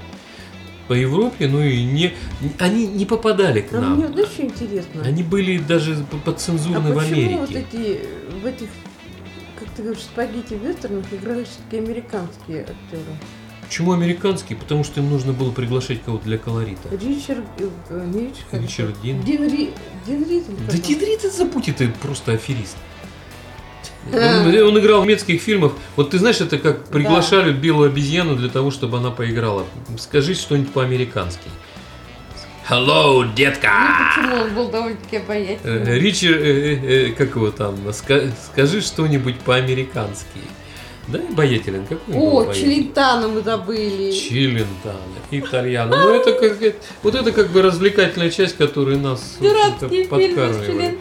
По Европе, ну и не, они не попадали к А нам. мне знаешь, что интересно? Они были даже п- а подцензурны в Америке. вот эти, в этих, ты говоришь, спагетти вестернах играли все-таки американские актеры? Почему американские? Потому что им нужно было приглашать кого-то для колорита. Ричард, э, э, не Ричард, Ричард? Дин. Дин, Ри, Дин или Да? Дин Рид, забудь, это просто аферист. *laughs* Он, он играл в немецких фильмах. Вот ты знаешь, это как приглашали белую обезьяну для того, чтобы она поиграла. Скажи что-нибудь по-американски. Hello, Ну, детка! почему он был довольно-таки обаятельный? Э, Ричард, э, э, как его там, ска- скажи что-нибудь по-американски. Да, обаятелен, какой О? Челентано мы забыли. Челентано, итальяно. Ну это как вот это как бы развлекательная часть, которая нас Дурацкие подкармливает.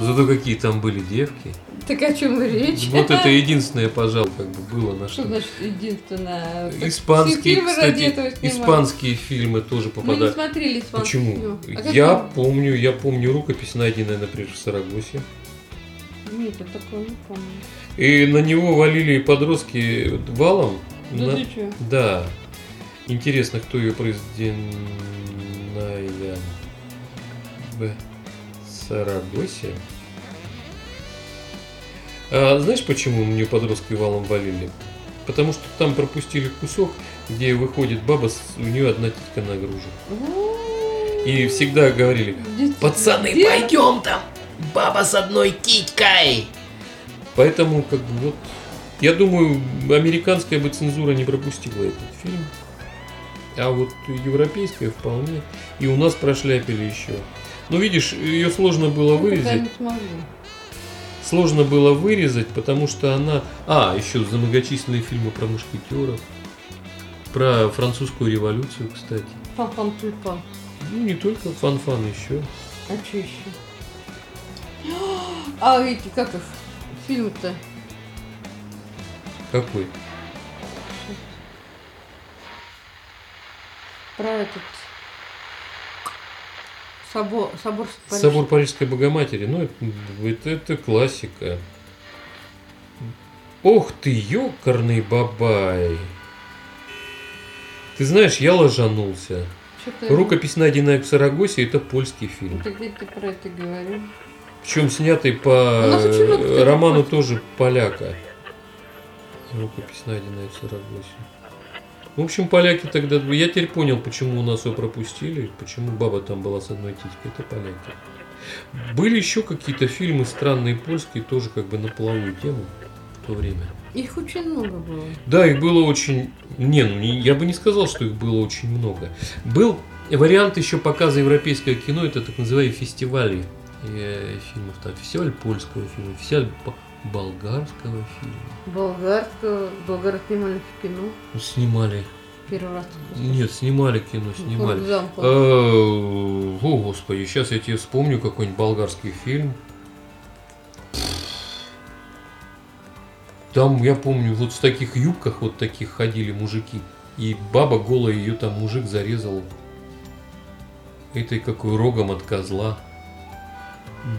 Зато какие там были девки. Так о чем речь? Вот это единственное, пожалуй, как бы было на Что что. значит единственное? Испанские, фильмы кстати, испанские фильмы тоже Мы не попадают. смотрели испанские Почему? фильмы. А Я он? помню, я помню рукопись, найденная, например, в Сарагосе. Нет, я такого не помню. И на него валили подростки валом. Да На- ты чё? Да. Интересно, кто ее произведенная в Сарагосе. А знаешь, почему мне подростки валом валили? Потому что там пропустили кусок, где выходит баба, с- у нее одна титька нагружена. И всегда говорили, пацаны, пойдем там, баба с одной титькой. Поэтому, как бы, вот, я думаю, американская бы цензура не пропустила этот фильм. А вот европейская вполне. И у нас прошляпили еще. Ну, видишь, ее сложно было вырезать. Сложно было вырезать, потому что она... А, еще за многочисленные фильмы про мушкетеров. Про французскую революцию, кстати. Фан-фан тюльпан. Ну, не только фан-фан еще. А что еще? *gasps* А эти, как их? Фильмы-то? Какой? Про этот... Собор, собор, Париж. Собор Парижской Богоматери. Ну, это, это, классика. Ох ты, ёкарный бабай. Ты знаешь, я ложанулся. Рукопись, найденная в Сарагосе, это польский фильм. Вот где ты про это говорил? Причем снятый по У нас очень много, кстати, роману тоже поляка. Рукопись, найденная в Сарагосе. В общем, поляки тогда... Я теперь понял, почему у нас его пропустили, почему баба там была с одной титькой. Это поляки. Были еще какие-то фильмы странные польские, тоже как бы на половую тему в то время. Их очень много было. Да, их было очень... Не, ну я бы не сказал, что их было очень много. Был вариант еще показа европейского кино, это так называемые фестивали э, фильмов. Там фестиваль польского фильма, фестиваль болгарского фильма. Болгарского, болгары снимали в кино. Ну, Снимали. первый раз? Нет, снимали кино, снимали. Э, о, господи, сейчас я тебе вспомню какой-нибудь болгарский фильм. Там, я помню, вот в таких юбках вот таких ходили мужики. И баба голая, ее там мужик зарезал. Этой какой рогом от козла.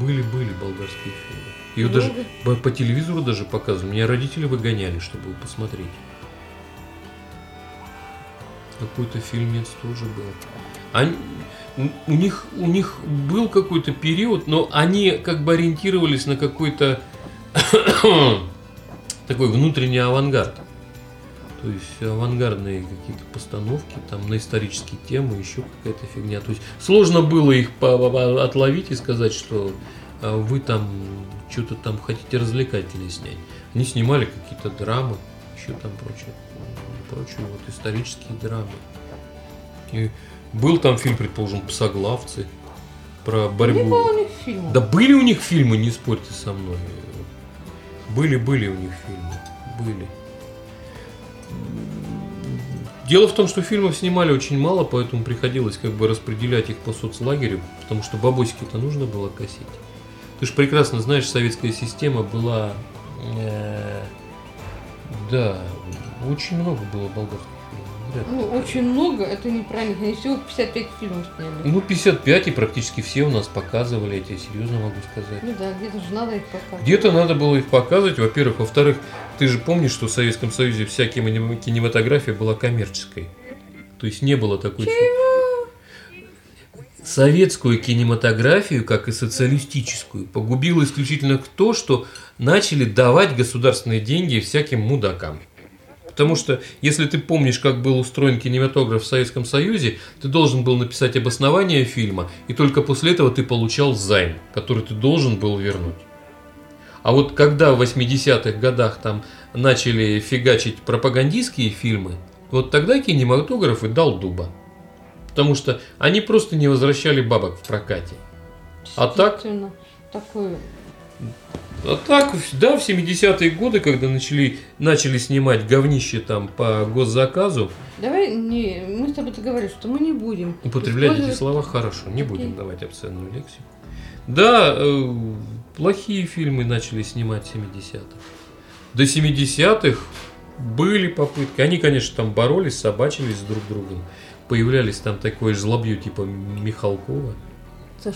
Были-были болгарские фильмы. Ее Много? даже по, по телевизору даже показывали. Меня родители выгоняли, чтобы посмотреть. Какой-то фильмец тоже был. Они, у них, у них был какой-то период, но они как бы ориентировались на какой-то *coughs* такой внутренний авангард. То есть авангардные какие-то постановки, там на исторические темы, еще какая-то фигня. То есть сложно было их отловить и сказать, что а, вы там что-то там хотите развлекательные снять. Они снимали какие-то драмы, еще там прочее, прочее вот исторические драмы. И был там фильм, предположим, «Псоглавцы», про борьбу. Не было у них фильмов. Да были у них фильмы, не спорьте со мной. Были, были у них фильмы. Были. Дело в том, что фильмов снимали очень мало, поэтому приходилось как бы распределять их по соцлагерю, потому что бабосики-то нужно было косить. Ты же прекрасно знаешь, советская система была... Э, да, очень много было болгарских да. Ну, очень много, это неправильно. Они всего 55 фильмов сняли. Ну, 55, и практически все у нас показывали, я тебе серьезно могу сказать. Ну да, где-то же надо их показывать. Где-то надо было их показывать, во-первых. Во-вторых, ты же помнишь, что в Советском Союзе вся кинематография была коммерческой. То есть не было такой... Чего? Советскую кинематографию, как и социалистическую, погубило исключительно то, что начали давать государственные деньги всяким мудакам. Потому что, если ты помнишь, как был устроен кинематограф в Советском Союзе, ты должен был написать обоснование фильма, и только после этого ты получал займ, который ты должен был вернуть. А вот когда в 80-х годах там начали фигачить пропагандистские фильмы, вот тогда кинематограф и дал дуба. Потому что они просто не возвращали бабок в прокате. А так... Такой а так, да, в 70-е годы, когда начали, начали снимать говнище там по госзаказу. Давай, не, мы с тобой договорились, что мы не будем. Употреблять использовать... эти слова хорошо, не будем давать обсценную лексику. Да, э, плохие фильмы начали снимать в 70-х. До 70-х были попытки. Они, конечно, там боролись, собачились с друг другом. Появлялись там такое жлобью типа Михалкова. Саш.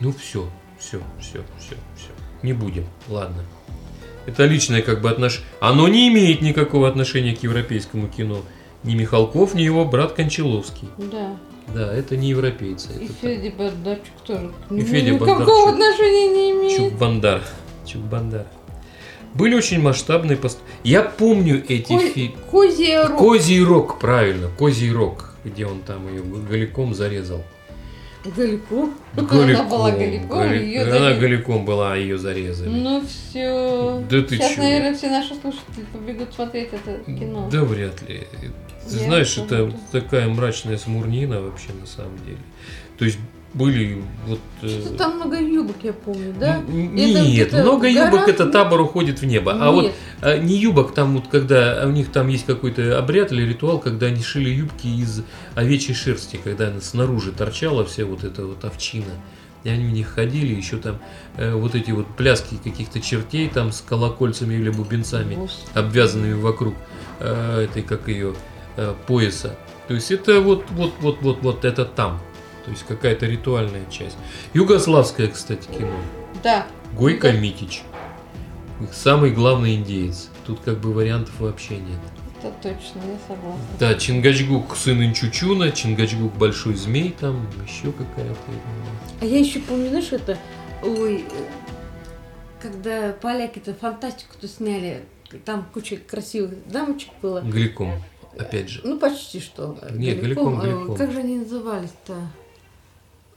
Ну все, все, все, все, все. Не будем, ладно. Это личное как бы отношение. Оно не имеет никакого отношения к европейскому кино. Ни Михалков, ни его брат Кончаловский. Да. Да, это не европейцы. И Федя Бондарчук тоже. И Федя Бондарчук. Никакого отношения не имеет. Чук-Бандар. Чук-Бандар. Были очень масштабные пост... Я помню эти Ко... фильмы. Козий рог. Козий рог, правильно. Козий рог, где он там ее голиком зарезал. Голиком? *laughs* Голиком. Она была голиком, Голи... ее Она зарез... голиком была, а ее зарезали. Ну все. Да ты Сейчас, чё? наверное, все наши слушатели побегут смотреть это кино. Да вряд ли. Ты Я знаешь, это такая мрачная смурнина вообще на самом деле. То есть были вот... Что-то там много юбок, я помню, да? Нет, это много юбок, это табор уходит в небо. Нет. А вот а, не юбок, там вот когда у них там есть какой-то обряд или ритуал, когда они шили юбки из овечьей шерсти, когда она снаружи торчала вся вот эта вот овчина. И они в них ходили, еще там э, вот эти вот пляски каких-то чертей там с колокольцами или бубенцами, Господи. обвязанными вокруг э, этой, как ее, э, пояса. То есть это вот, вот, вот, вот, вот это там. То есть какая-то ритуальная часть. Югославское, кстати, кино. Да. Гойко да. Митич. Самый главный индеец. Тут как бы вариантов вообще нет. Это точно, я согласна. Да, Чингачгук сын Инчучуна, Чингачгук большой змей, там еще какая-то. А я еще помню, знаешь, это, ой, когда поляки-то фантастику-то сняли, там куча красивых дамочек было. Гликом, опять же. Ну, почти что. Нет, Гликом, Гликом. Как же они назывались-то?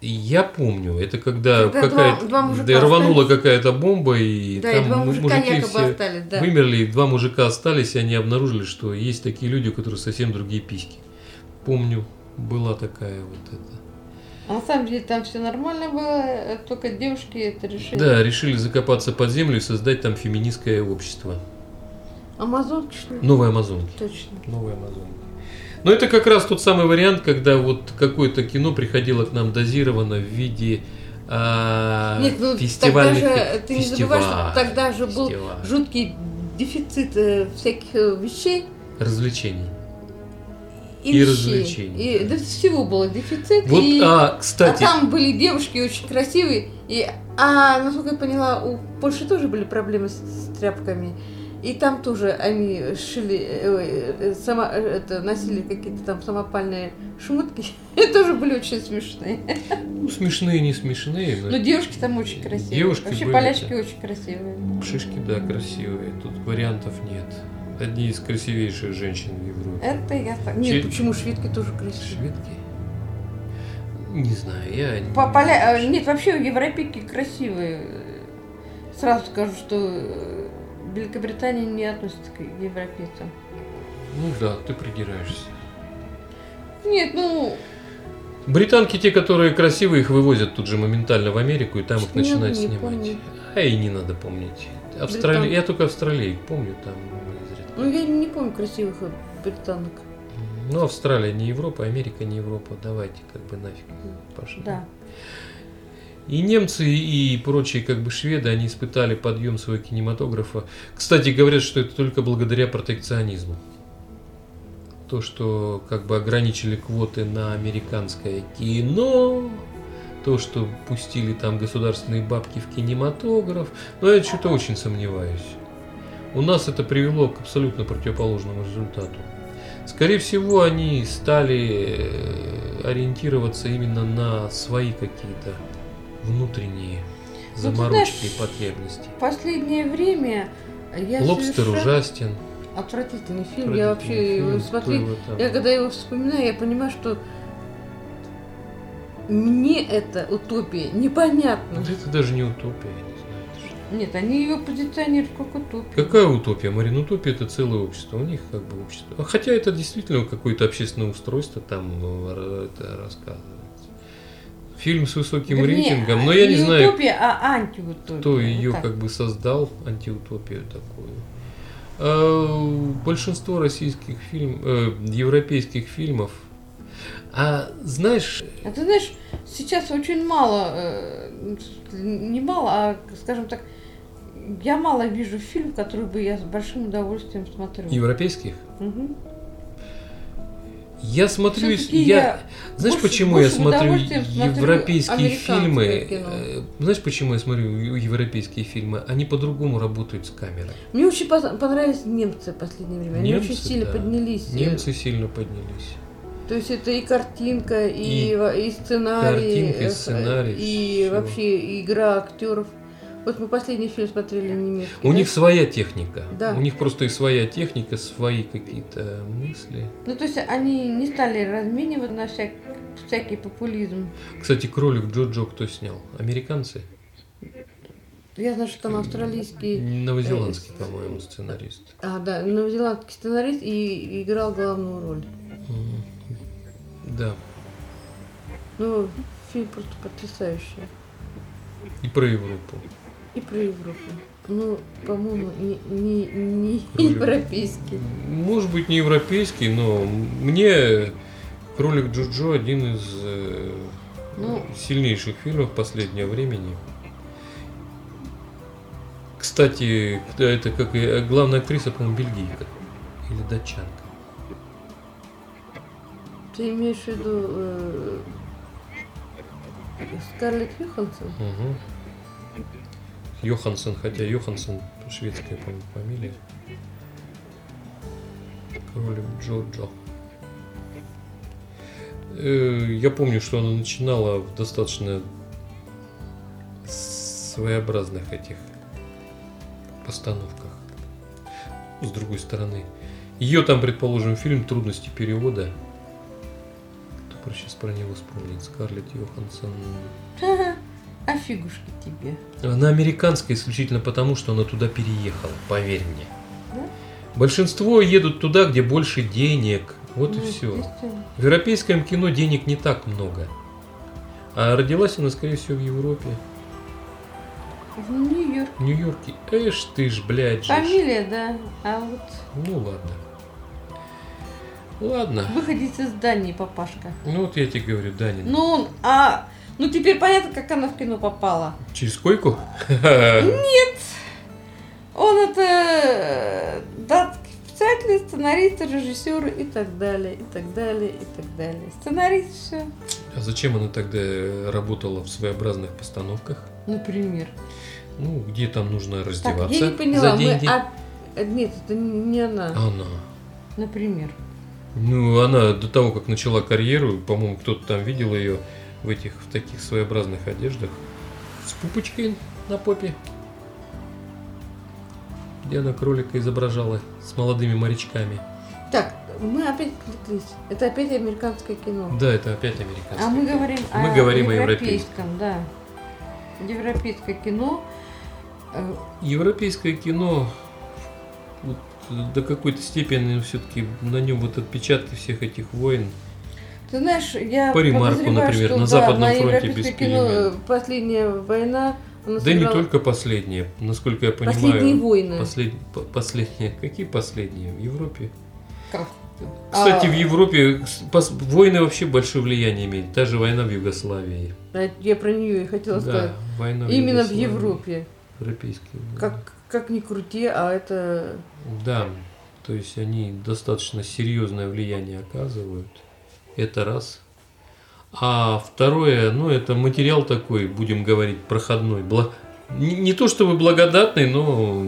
Я помню, это когда, когда какая-то два, два да, рванула какая-то бомба и да, там и два мужики все остались, да. вымерли, и два мужика остались, и они обнаружили, что есть такие люди, у которых совсем другие письки. Помню, была такая вот это. А на самом деле там все нормально было, э, только девушки это решили. Да, решили закопаться под землю и создать там феминистское общество. Амазонки что ли? Новые Амазонки. Точно. Новые Амазонки. Но это как раз тот самый вариант, когда вот какое-то кино приходило к нам дозировано в виде а, Нет, ну, фестивальных тогда же, ты не забывай, что тогда же был жуткий дефицит э, всяких э, вещей. Развлечений. И, и развлечений. И да, всего было дефицит. Вот, и, а, кстати. А там были девушки очень красивые. И, а, насколько я поняла, у Польши тоже были проблемы с, с тряпками. И там тоже они шили, э, э, сама, это, носили какие-то там самопальные шмотки. *laughs* Это тоже были очень смешные. Ну, смешные, не смешные. Но, но девушки там очень красивые. Девушки Вообще были, полячки да. очень красивые. Шишки, да, красивые. Тут вариантов нет. Одни из красивейших женщин в Европе. Это я так. Нет, Че... почему шведки тоже красивые? Шведки? Не знаю, я... По поля... А, нет, вообще европейки красивые. Сразу скажу, что э, Великобритания не относится к европейцам. Ну да, ты придираешься. Нет, ну... Британки, те, которые красивые, их вывозят тут же моментально в Америку, и там их начинают не снимать. Помню. А и не надо помнить. Австралия, я только Австралию помню, там изредка. Ну я не помню красивых британок. Ну, Австралия не Европа, Америка не Европа. Давайте как бы нафиг пошли. Да. И немцы, и прочие как бы шведы, они испытали подъем своего кинематографа. Кстати, говорят, что это только благодаря протекционизму. То, что как бы ограничили квоты на американское кино, то, что пустили там государственные бабки в кинематограф, но я что-то очень сомневаюсь. У нас это привело к абсолютно противоположному результату. Скорее всего, они стали э, ориентироваться именно на свои какие-то внутренние ну, заморочки и потребности. В последнее время я Лобстер ужастен. Отвратительный фильм. Я вообще фильм, его смотрю. Я когда его вспоминаю, я понимаю, что мне это утопия непонятно. Это даже не утопия, я не знаю. Нет, они ее позиционируют как утопию. Какая утопия, Марин? Утопия это целое общество. У них как бы общество. Хотя это действительно какое-то общественное устройство там э, это рассказывает фильм с высоким Вернее, рейтингом, но я не, не знаю, утопия, а антиутопия. Кто ее как бы создал, антиутопию такую. А, большинство российских фильмов, э, европейских фильмов. А знаешь... А ты знаешь, сейчас очень мало, э, не мало, а, скажем так, я мало вижу фильм, который бы я с большим удовольствием смотрю. Европейских? Угу. Я смотрю, я, я знаешь, больше, почему больше я смотрю европейские фильмы? Кино. Э, знаешь, почему я смотрю европейские фильмы? Они по-другому работают с камерой. Мне очень понравились немцы в последнее время. Они немцы, очень сильно да. поднялись. Немцы сильно поднялись. То есть это и картинка, и, и, и сценарий, картинка, и, сценарий, и все. вообще игра актеров. Вот мы последний фильм смотрели немецкий. У да? них своя техника. Да. У них просто и своя техника, свои какие-то мысли. Ну, то есть они не стали разменивать на всяк, всякий популизм. Кстати, кролик Джо-Джо кто снял? Американцы? Я знаю, что там австралийский... Новозеландский, э, по-моему, сценарист. А, да, новозеландский сценарист и играл главную роль. Да. Ну, фильм просто потрясающий. И про Европу. И про Европу. Ну, по-моему, не, не, не европейский. Может быть, не европейский, но мне Кролик Джоджо один из э, ну, сильнейших фильмов последнего времени. Кстати, это как и главная актриса, по-моему, бельгийка или датчанка. Ты имеешь в виду э, Скарлетт Йоханссон? Угу. Йоханссон, хотя Йоханссон шведская, по-моему, фамилия. Кролик Джоджо. Э, я помню, что она начинала в достаточно своеобразных этих постановках. С другой стороны. Ее там, предположим, фильм «Трудности перевода». Кто про сейчас про него вспомнит? Скарлетт Йоханссон. *laughs* А фигушки тебе. Она американская исключительно потому, что она туда переехала, поверь мне. Да? Большинство едут туда, где больше денег. Вот ну, и все. В европейском кино денег не так много. А родилась она, скорее всего, в Европе. В Нью-Йорке. В Нью-Йорке. Эш ты ж, блядь, Фамилия, да. А вот... Ну ладно. Ладно. Выходить из Дании, папашка. Ну вот я тебе говорю, Данин. Ну, а ну теперь понятно, как она в кино попала. Через койку? Нет. Он это э, датский писатель, сценарист, режиссер и так далее, и так далее, и так далее. Сценарист все. А зачем она тогда работала в своеобразных постановках? Например. Ну, где там нужно раздеваться так, я не поняла, за деньги? Мы, а... Нет, это не она. Она. Например. Ну, она до того, как начала карьеру, по-моему, кто-то там видел ее в этих, в таких своеобразных одеждах. С пупочкой на попе. Где она кролика изображала с молодыми морячками. Так, мы опять отвлеклись. Это опять американское кино. Да, это опять американское. А мы говорим мы о говорим европейском, о европейском, да. Европейское кино. Э, европейское кино вот, до какой-то степени все-таки на нем вот отпечатки всех этих войн. Ты знаешь, я по ремарку, например, что, на да, Западном на фронте без кино э, Последняя война. Да сыграла... не только последняя, насколько я понимаю. Последние войны. Послед... Последние. Какие последние? В Европе? Как? Кстати, а... в Европе войны вообще большое влияние имеют. Та же война в Югославии. Я про нее и хотела да, сказать. Война Именно в Европе. Европейские. Как, как ни крути, а это... Да, то есть они достаточно серьезное влияние оказывают. Это раз. А второе, ну, это материал такой, будем говорить, проходной. Бла... Не, не то чтобы благодатный, но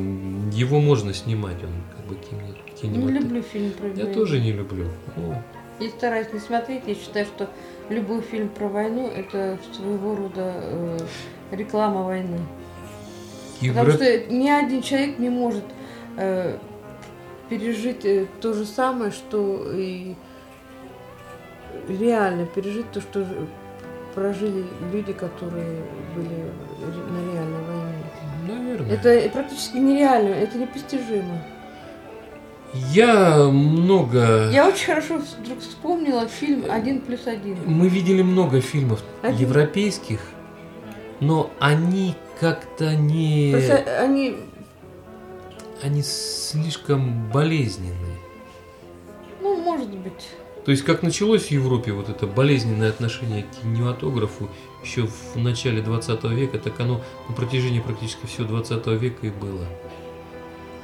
его можно снимать. Он как бы кинемат... Не люблю фильм про войну. Я тоже не люблю. Ну... Я стараюсь не смотреть. Я считаю, что любой фильм про войну это своего рода э, реклама войны. Евро... Потому что ни один человек не может э, пережить э, то же самое, что и реально пережить то, что прожили люди, которые были на реальной войне. Наверное. Это практически нереально, это непостижимо. Я много... Я очень хорошо вдруг вспомнила фильм «Один плюс один». Мы видели много фильмов один. европейских, но они как-то не... Просто они... Они слишком болезненные. Ну, может быть. То есть, как началось в Европе вот это болезненное отношение к кинематографу еще в начале 20 века, так оно на протяжении практически всего 20 века и было.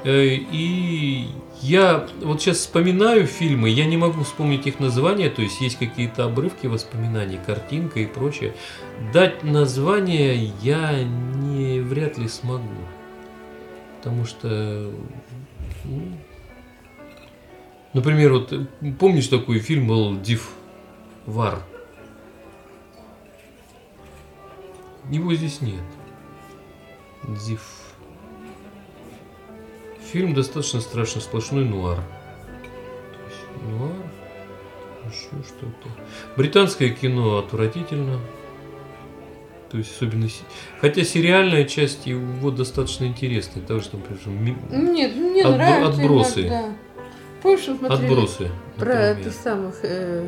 Э, и я вот сейчас вспоминаю фильмы, я не могу вспомнить их названия, то есть есть какие-то обрывки воспоминаний, картинка и прочее. Дать название я не вряд ли смогу. Потому что ну, Например, вот помнишь такой фильм был Див Вар? Его здесь нет. Див. Фильм достаточно страшно, сплошной нуар. То есть нуар, еще что-то. Британское кино отвратительно. То есть особенно... Хотя сериальная часть его достаточно интересная. Того, что, например, Нет, мне отбро... нравится. Отбросы. Иногда. Помнишь, мы смотрели Отбросы. Про это самых... Э...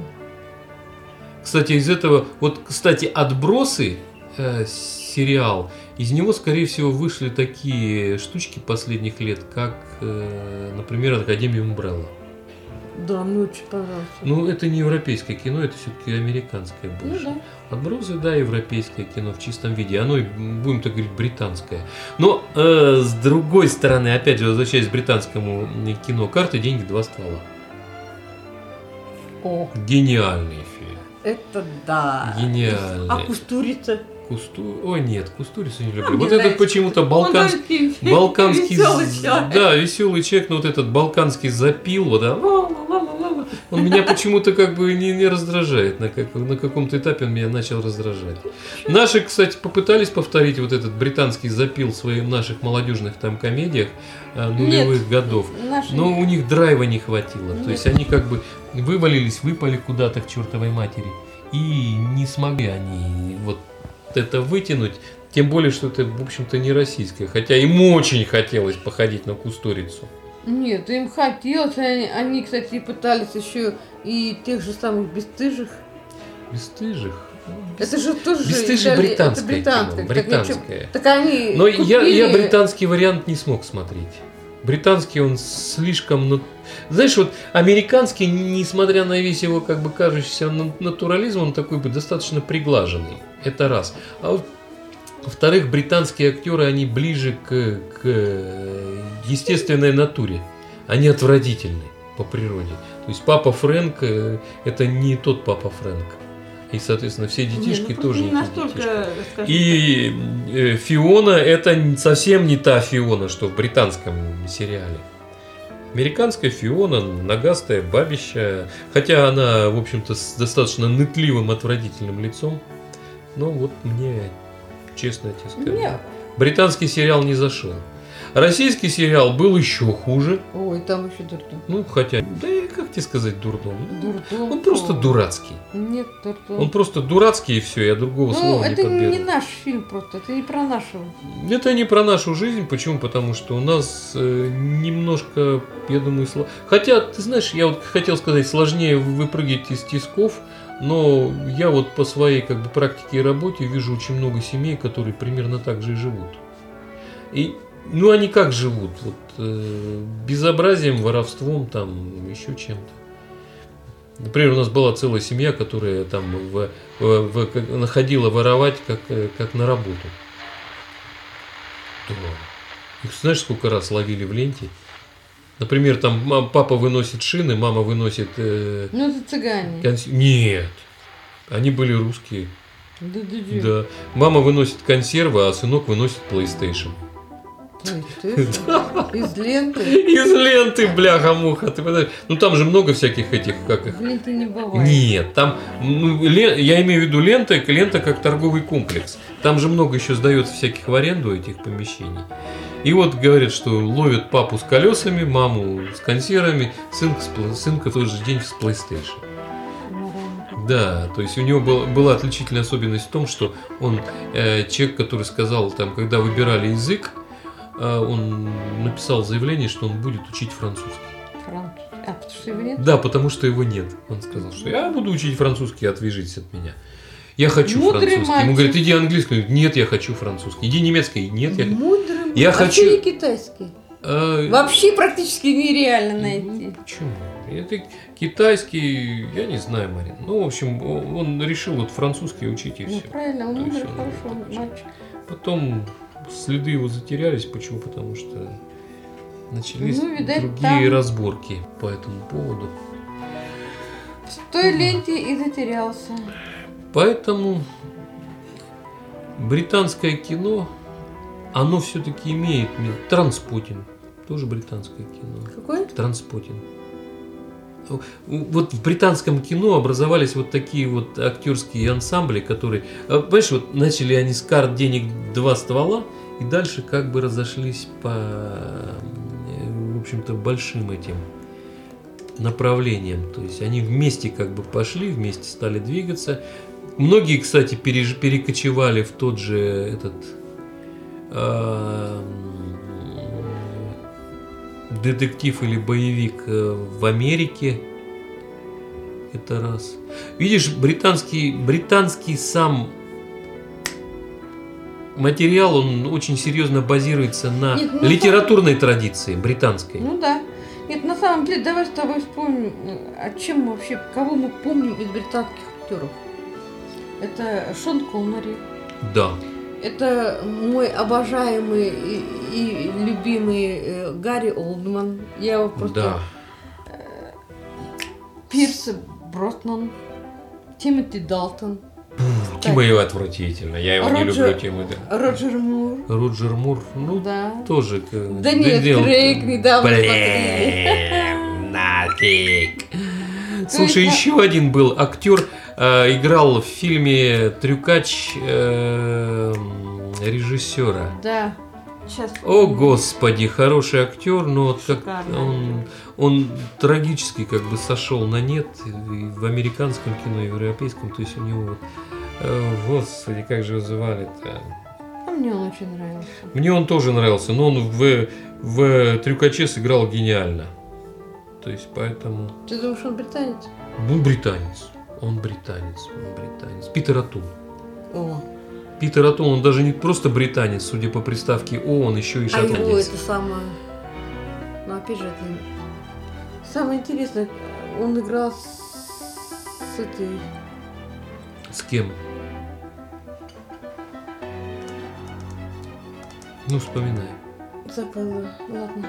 Кстати, из этого... Вот, кстати, Отбросы э, сериал, из него, скорее всего, вышли такие штучки последних лет, как, э, например, Академия Умбрелла. Да, мне очень понравилось. Ну, это не европейское кино, это все-таки американское ну больше. Ну, да. Отбросы, да, европейское кино в чистом виде. Оно, будем так говорить, британское. Но э, с другой стороны, опять же, возвращаясь к британскому кино, карты, деньги, два ствола. О. Гениальный фильм. Это да. Гениальный. А Кустурица? Кусту... О, нет, Кустурицу не люблю. Вот этот почему-то балканский... Балканский... Да, веселый человек, но вот этот балканский запил, вот, да, он меня почему-то как бы не, не раздражает. На, как, на каком-то этапе он меня начал раздражать. Наши, кстати, попытались повторить вот этот британский запил в своих наших молодежных там комедиях а, нулевых Нет, годов. Но у них драйва не хватило. Нет. То есть они как бы вывалились, выпали куда-то к чертовой матери. И не смогли они вот это вытянуть. Тем более, что это, в общем-то, не российское. Хотя им очень хотелось походить на кустурицу. Нет, им хотелось. Они, они, кстати, пытались еще и тех же самых бесстыжих. Бесстыжих? Это же тоже Бесстыжие Итали... британское. Это британское. Кино, британское. Так, так они Но купили... я, я британский вариант не смог смотреть. Британский он слишком... Ну, знаешь, вот американский, несмотря на весь его как бы кажущийся натурализм, он такой бы достаточно приглаженный. Это раз. А вот во-вторых, британские актеры, они ближе к, к естественной натуре. Они отвратительны по природе. То есть папа Фрэнк э, это не тот папа Фрэнк. И, соответственно, все детишки не, ну, тоже не, настолько, И э, Фиона это совсем не та Фиона, что в британском сериале. Американская Фиона, ногастая бабища, хотя она, в общем-то, с достаточно нытливым, отвратительным лицом. Но вот мне, честно тебе скажу, Нет. британский сериал не зашел. Российский сериал был еще хуже. Ой, там еще дурдом. Ну, хотя, да и как тебе сказать дурдом? Дурдом. Он просто дурацкий. Нет, дурдом. Он просто дурацкий и все, я другого ну, слова не подберу. это не наш фильм просто, это не про нашу. Это не про нашу жизнь, почему? Потому что у нас э, немножко, я думаю, сло... Хотя, ты знаешь, я вот хотел сказать, сложнее выпрыгивать из тисков, но я вот по своей как бы практике и работе вижу очень много семей, которые примерно так же и живут. И ну, они как живут? Вот, э, безобразием, воровством, там, еще чем-то. Например, у нас была целая семья, которая там в, в, в, находила воровать как, э, как на работу. Да. Их знаешь, сколько раз ловили в ленте? Например, там мам, папа выносит шины, мама выносит... Э, ну, это цыгане. Конс... Нет. Они были русские. Да, да, да. да. Мама выносит консервы, а сынок выносит PlayStation. *laughs* Из ленты? Из ленты, бляха-муха. Ты понимаешь? Ну там же много всяких этих, как их. Ленты не бывает. Нет, там, ну, лен, я имею в виду лента, лента как торговый комплекс. Там же много еще сдается всяких в аренду этих помещений. И вот говорят, что ловят папу с колесами, маму с консервами, сынка, сынка в тот же день с PlayStation. Да, то есть у него был, была отличительная особенность в том, что он э, человек, который сказал, там, когда выбирали язык, он написал заявление, что он будет учить французский. Французский? А, потому что его нет? Да, потому что его нет. Он сказал, что я буду учить французский, отвяжитесь от меня. Я хочу Мудрый французский. Мальчик. Ему говорят, иди английский. Нет, я хочу французский. Иди немецкий. Нет, я Мудрый Я а хочу... не китайский? А... Вообще практически нереально найти. Ну, почему? Это китайский, я не знаю, Марин. Ну, в общем, он решил вот французский учить и ну, все. правильно, он мудрый, хороший мальчик. Потом следы его затерялись. Почему? Потому что начались ну, видать, другие там... разборки по этому поводу. В той ленте и затерялся. Поэтому британское кино, оно все-таки имеет Транспотин. Тоже британское кино. Какое? Транспотин вот в британском кино образовались вот такие вот актерские ансамбли, которые, а, понимаешь, вот начали они с карт денег два ствола, и дальше как бы разошлись по, в общем-то, большим этим направлениям. То есть они вместе как бы пошли, вместе стали двигаться. Многие, кстати, переж... перекочевали в тот же этот э, детектив или боевик э, в Америке. Это раз. Видишь, британский, британский сам материал, он очень серьезно базируется на Нет, ну, литературной самом... традиции британской. Ну да. Нет, на самом деле, давай с тобой вспомним, о чем мы вообще, кого мы помним из британских актеров. Это Шон Коннери. Да. Это мой обожаемый и, и любимый э, Гарри Олдман. Я его просто... Да. Э, Пирс Броснан, Тимоти Далтон. Тима его отвратительно. Я его Роджер, не люблю, Тима. Да. Роджер Мур. Роджер Мур, ну, да. тоже. Да нет, Крейг недавно Блин, нафиг. Слушай, еще один был актер, э, играл в фильме Трюкач э, режиссера. Да. Сейчас. О, господи, хороший актер, но вот как он, он трагически как бы сошел на нет и в американском кино, и в европейском. То есть у него вот, э, господи, как же его звали-то? А мне он очень нравился. Мне он тоже нравился, но он в, в Трюкаче сыграл гениально. То есть поэтому... Ты думаешь, он британец? Он британец. Он британец. Он британец. Питер Атул. О. Питер Атул, он даже не просто британец, судя по приставке О, он еще и шотландец. А его это самое... Но опять же, это самое интересное, он играл с, с этой... С кем? Ну, вспоминай. Забыла, ладно.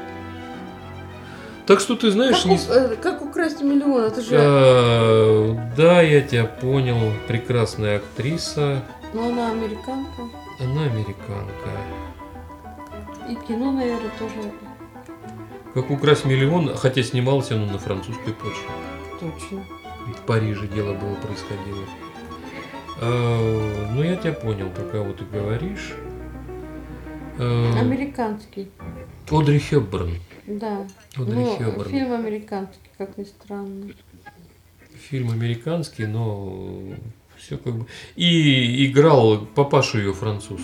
Так что ты знаешь... Как, не... у, э, как украсть миллион, это же... А, да, я тебя понял. Прекрасная актриса. Но она американка. Она американка. И кино, наверное, тоже. Как украсть миллион, хотя снимался он на французской почве. Точно. В Париже дело было происходило. А, ну, я тебя понял, про кого ты говоришь. А, Американский. Одри Хепберн. Да. Одри ну, Хепберн. Фильм американский, как ни странно. Фильм американский, но все как бы. И играл папашу ее француз.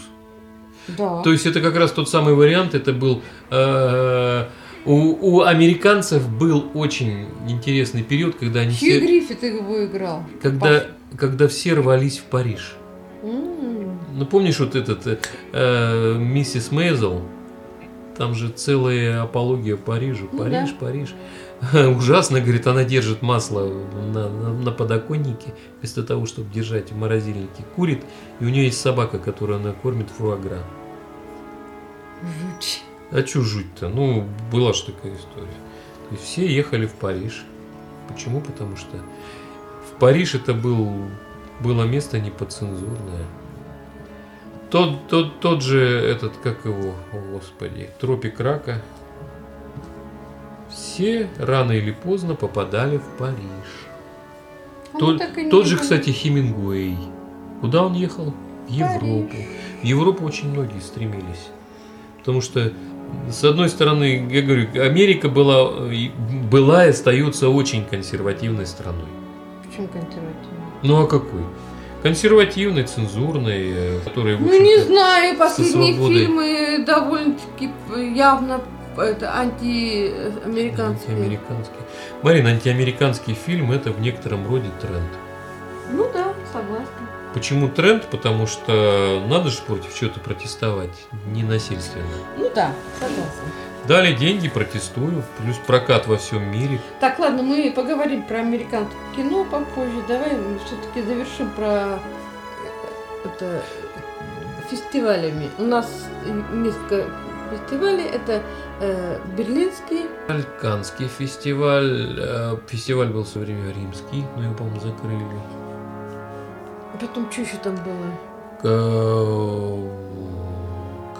Да. То есть это как раз тот самый вариант, это был э, у, у американцев был очень интересный период, когда они Хью все... Гриффит его играл. Когда, когда все рвались в Париж. Mm. Ну помнишь вот этот э, миссис Мейзел? Там же целая апология Парижу. Ну Париж, да. Париж. *laughs* Ужасно, говорит, она держит масло на, на, на подоконнике, вместо того, чтобы держать в морозильнике. Курит, и у нее есть собака, которую она кормит фруагра. Жуть. А что жуть-то? Ну, была же такая история. То есть все ехали в Париж. Почему? Потому что в Париж это был, было место неподцензурное. Тот, тот, тот же этот, как его, о, господи, тропик рака. Все рано или поздно попадали в Париж. А тот, тот же, кстати, Хемингуэй. Куда он ехал? В Европу. Париж. В Европу очень многие стремились. Потому что, с одной стороны, я говорю, Америка была, была и остается очень консервативной страной. Почему консервативной? Ну а какой? Консервативный, цензурный, э, который, в Ну, не знаю, последние фильмы довольно-таки явно это антиамериканские. Антиамериканские. Марин, антиамериканский фильм это в некотором роде тренд. Ну да, согласна. Почему тренд? Потому что надо же против чего-то протестовать, не насильственно. Ну да, согласна. Дали деньги, протестую, плюс прокат во всем мире. Так, ладно, мы поговорим про американское кино попозже. Давай все-таки завершим про э, это, фестивалями. У нас несколько фестивалей. Это э, Берлинский. Балканский фестиваль. Э, фестиваль был все время римский, но его, по-моему, закрыли. А потом что еще там было?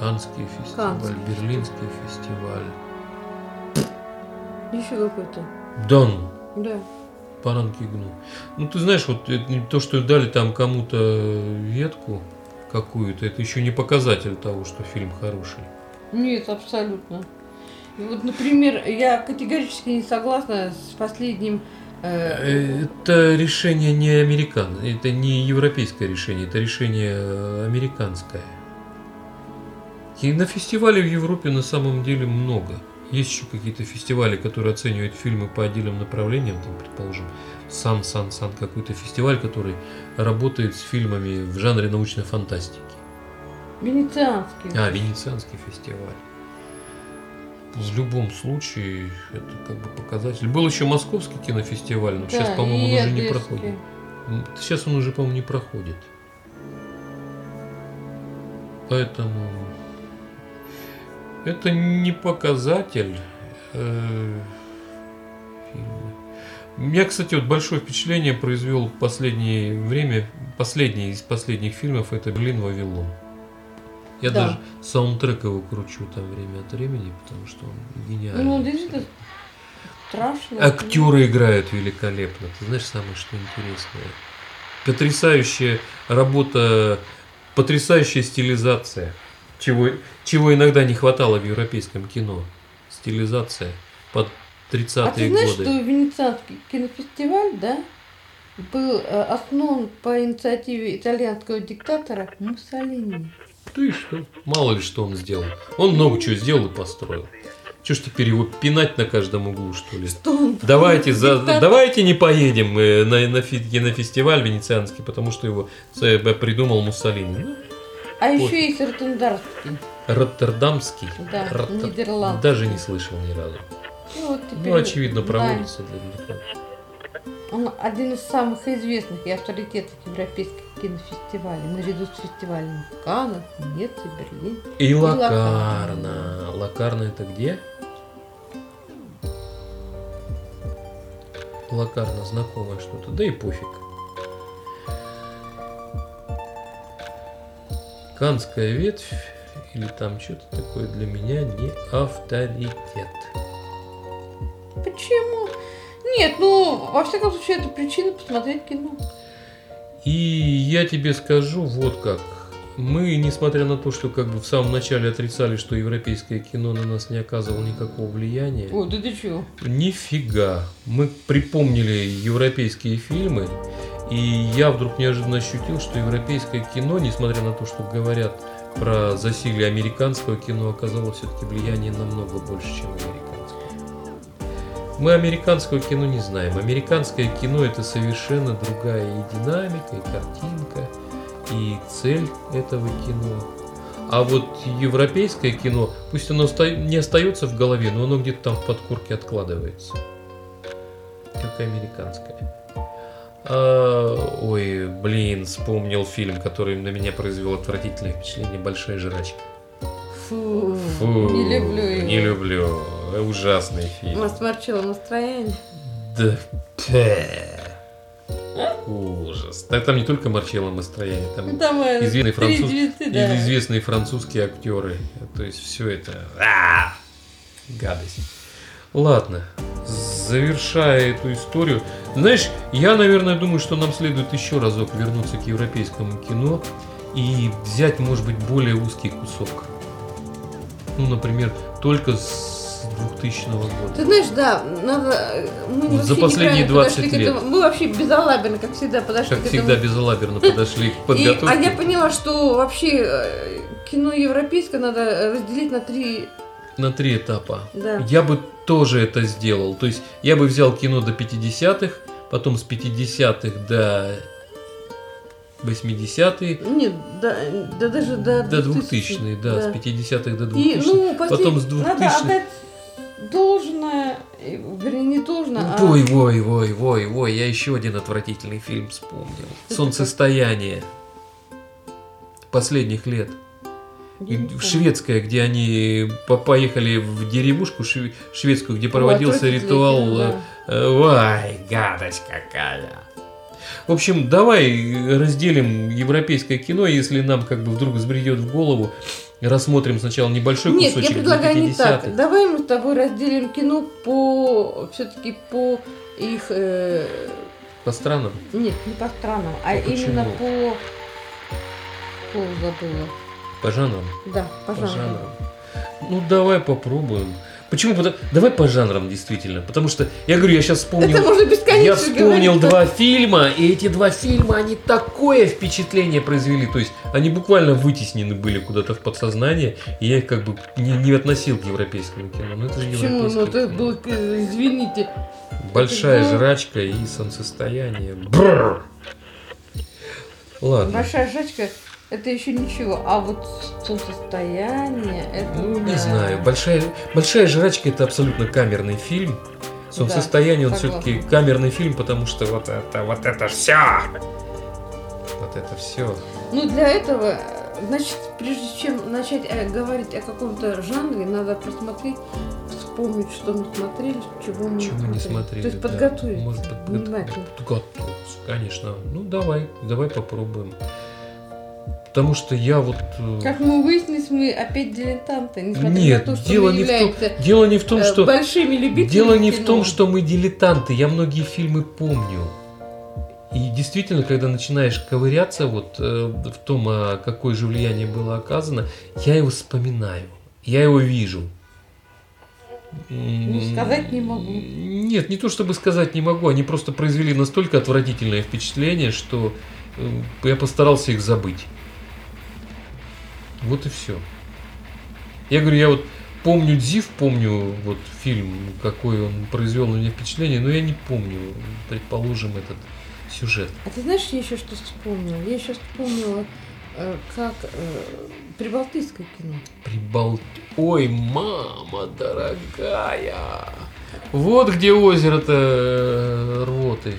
Канский фестиваль, Канский. Берлинский фестиваль. Еще какой-то. Дон. Да. Паранки гну. Ну, ты знаешь, вот то, что дали там кому-то ветку какую-то, это еще не показатель того, что фильм хороший. Нет, абсолютно. И вот, например, я категорически не согласна с последним э, это решение не американское, это не европейское решение, это решение американское. И на фестивале в Европе на самом деле много. Есть еще какие-то фестивали, которые оценивают фильмы по отдельным направлениям, там, предположим, Сан Сан Сан какой-то фестиваль, который работает с фильмами в жанре научной фантастики. Венецианский. А, Венецианский фестиваль. В любом случае, это как бы показатель. Был еще Московский кинофестиваль, но да, сейчас, по-моему, он уже не проходит. Сейчас он уже, по-моему, не проходит. Поэтому это не показатель э, фильма. Меня, кстати, вот большое впечатление произвел в последнее время, последний из последних фильмов, это «Берлин Вавилон». Я да. даже саундтрек его кручу там время от времени, потому что он гениальный. Ну, действительно страшно. Актеры играют великолепно. Ты знаешь, самое что интересное? Потрясающая работа, потрясающая стилизация. Чего, чего иногда не хватало в европейском кино. Стилизация под 30-е годы. А ты знаешь, годы. что Венецианский кинофестиваль, да, был э, основан по инициативе итальянского диктатора Муссолини. Ты что? Мало ли что он сделал. Он много чего сделал и построил. Че ж теперь его пинать на каждом углу, что ли? Что давайте, за, давайте не поедем на, на, на фестиваль венецианский, потому что его придумал Муссолини. Ну, а Ой. еще есть Роттердамский. Роттердамский? Да, Роттер... Нидерланд. Даже не слышал ни разу. Ну, вот теперь, ну очевидно, проводится для Он один из самых известных и авторитетных европейских кинофестивалей, наряду с фестивалем в Каннах, Венеции, Берлине. И, и Лакарна. Лакарна это где? Лакарна знакомое что-то, да и пофиг. Канская ветвь или там что-то такое для меня не авторитет. Почему? Нет, ну, во всяком случае, это причина посмотреть кино. И я тебе скажу вот как. Мы, несмотря на то, что как бы в самом начале отрицали, что европейское кино на нас не оказывало никакого влияния. О, да ты чего? Нифига. Мы припомнили европейские фильмы, и я вдруг неожиданно ощутил, что европейское кино, несмотря на то, что говорят про засилие американского кино, оказало все-таки влияние намного больше, чем американское. Мы американского кино не знаем. Американское кино это совершенно другая и динамика, и картинка, и цель этого кино. А вот европейское кино, пусть оно не остается в голове, но оно где-то там в подкорке откладывается. Как американское. А, ой, блин, вспомнил фильм, который на меня произвел отвратительное впечатление «Большая жрачка». Фу, Фу не люблю его. Не люблю. Ужасный фильм. Сморчило настроение. Да. Ужас. Да, там не только морчило настроение, там, там э, известные, француз... да. известные французские актеры. То есть все это а! гадость. Ладно, завершая эту историю, знаешь, я, наверное, думаю, что нам следует еще разок вернуться к европейскому кино и взять, может быть, более узкий кусок. Ну, например, только с 2000 года. Ты знаешь, да, надо... Мы За последние 20 лет. Этому, мы вообще безалаберно, как всегда, подошли как к этому. всегда, безалаберно подошли к подготовке. *laughs* И, а я поняла, что вообще э, кино европейское надо разделить на три на три этапа. Да. Я бы тоже это сделал. То есть я бы взял кино до 50-х, потом с 50-х до 80-е. Нет, да, да даже до, до 2000-х, да, да, с 50-х до 2000-х. Ну, потом с 2000-х. Должное, вернее, не должно, а... Ой, ой, ой, ой, ой, я еще один отвратительный фильм вспомнил. Солнцестояние последних лет шведская, где они поехали в деревушку шведскую, где проводился О, ритуал. Да. Ой, э, гадость какая. В общем, давай разделим европейское кино, если нам как бы вдруг взбредет в голову. Рассмотрим сначала небольшой Нет, кусочек. Нет, я предлагаю не так. Давай мы с тобой разделим кино по все-таки по их. Э... По странам? Нет, не по странам, а, а именно по. Пол забыла. По жанрам? Да, по, по жанрам. жанрам. Ну, давай попробуем. Почему? Давай по жанрам, действительно. Потому что, я говорю, я сейчас вспомнил... Это можно бесконечно Я вспомнил говорить. два фильма, и эти два фильма, они такое впечатление произвели. То есть, они буквально вытеснены были куда-то в подсознание, и я их как бы не, не относил к европейскому кино. Ну, это же Почему? Ну, это был, извините. Большая это жрачка и солнцестояние. Бррр. Ладно. Большая жрачка это еще ничего, а вот солнцестояние, это... Ну, да. не знаю. Большая, большая жрачка это абсолютно камерный фильм. Солнцестояние, да, он все-таки камерный фильм, потому что вот это, вот это все. Вот это все. Ну, для этого, значит, прежде чем начать э, говорить о каком-то жанре, надо просмотреть, вспомнить, что мы смотрели, чего мы, чего не смотрели. То есть да. подготовить. Может, подготовить. Конечно. Ну, давай, давай попробуем. Потому что я вот... Э, как мы выяснились, мы опять дилетанты. Несмотря Нет, на то, что дело, мы не в том, дело не в том, что... Большими любителями Дело не кино. в том, что мы дилетанты. Я многие фильмы помню. И действительно, когда начинаешь ковыряться вот э, в том, а какое же влияние было оказано, я его вспоминаю. Я его вижу. Ну, сказать не могу. Нет, не то чтобы сказать не могу, они просто произвели настолько отвратительное впечатление, что э, я постарался их забыть. Вот и все. Я говорю, я вот помню Дзив, помню вот фильм, какой он произвел на меня впечатление, но я не помню, предположим, этот сюжет. А ты знаешь, я еще что вспомнила? Я сейчас вспомнила Э, как э, прибалтийское кино. Прибалт... Ой, мама дорогая! Вот где озеро-то э, рвоты.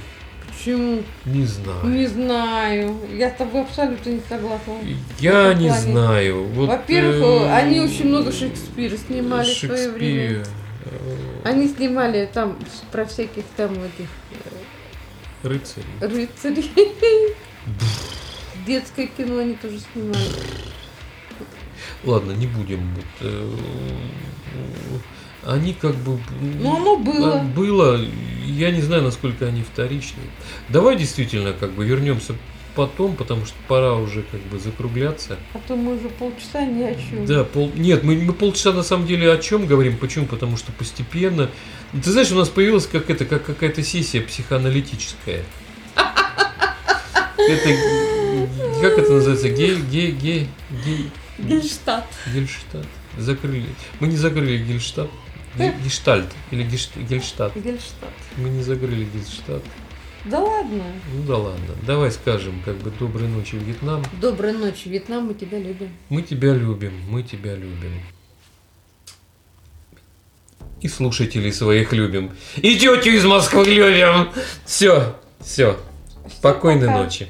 Почему? Не знаю. Не знаю. Я с тобой абсолютно не согласна. Я не плане. знаю. Вот, Во-первых, э... они очень много Шекспира снимали Шекспир. в свое время. Они снимали там про всяких там этих... Э, рыцарей. Рыцарей. Детское кино они тоже снимали. Ладно, не будем. Э, они как бы... Ну, оно было. Было. Я не знаю, насколько они вторичны. Давай действительно как бы вернемся потом, потому что пора уже как бы закругляться. А то мы уже полчаса ни о чем. Да, пол... нет, мы, мы полчаса на самом деле о чем говорим. Почему? Потому что постепенно... Ты знаешь, у нас появилась как это, как какая-то сессия психоаналитическая. *laughs* Это... Как это называется? Гей, гей, гей, гей... Гельштадт. Гельштадт. Закрыли. Мы не закрыли Гельштадт. Гештальт или Гельштадт. Гельштадт. Мы не закрыли Гельштадт. Да ладно. Ну да ладно. Давай скажем, как бы доброй ночи, Вьетнам. Доброй ночи, Вьетнам, мы тебя любим. Мы тебя любим, мы тебя любим. И слушателей своих любим. И тетю из Москвы любим. Все, все. Спокойной пока. ночи.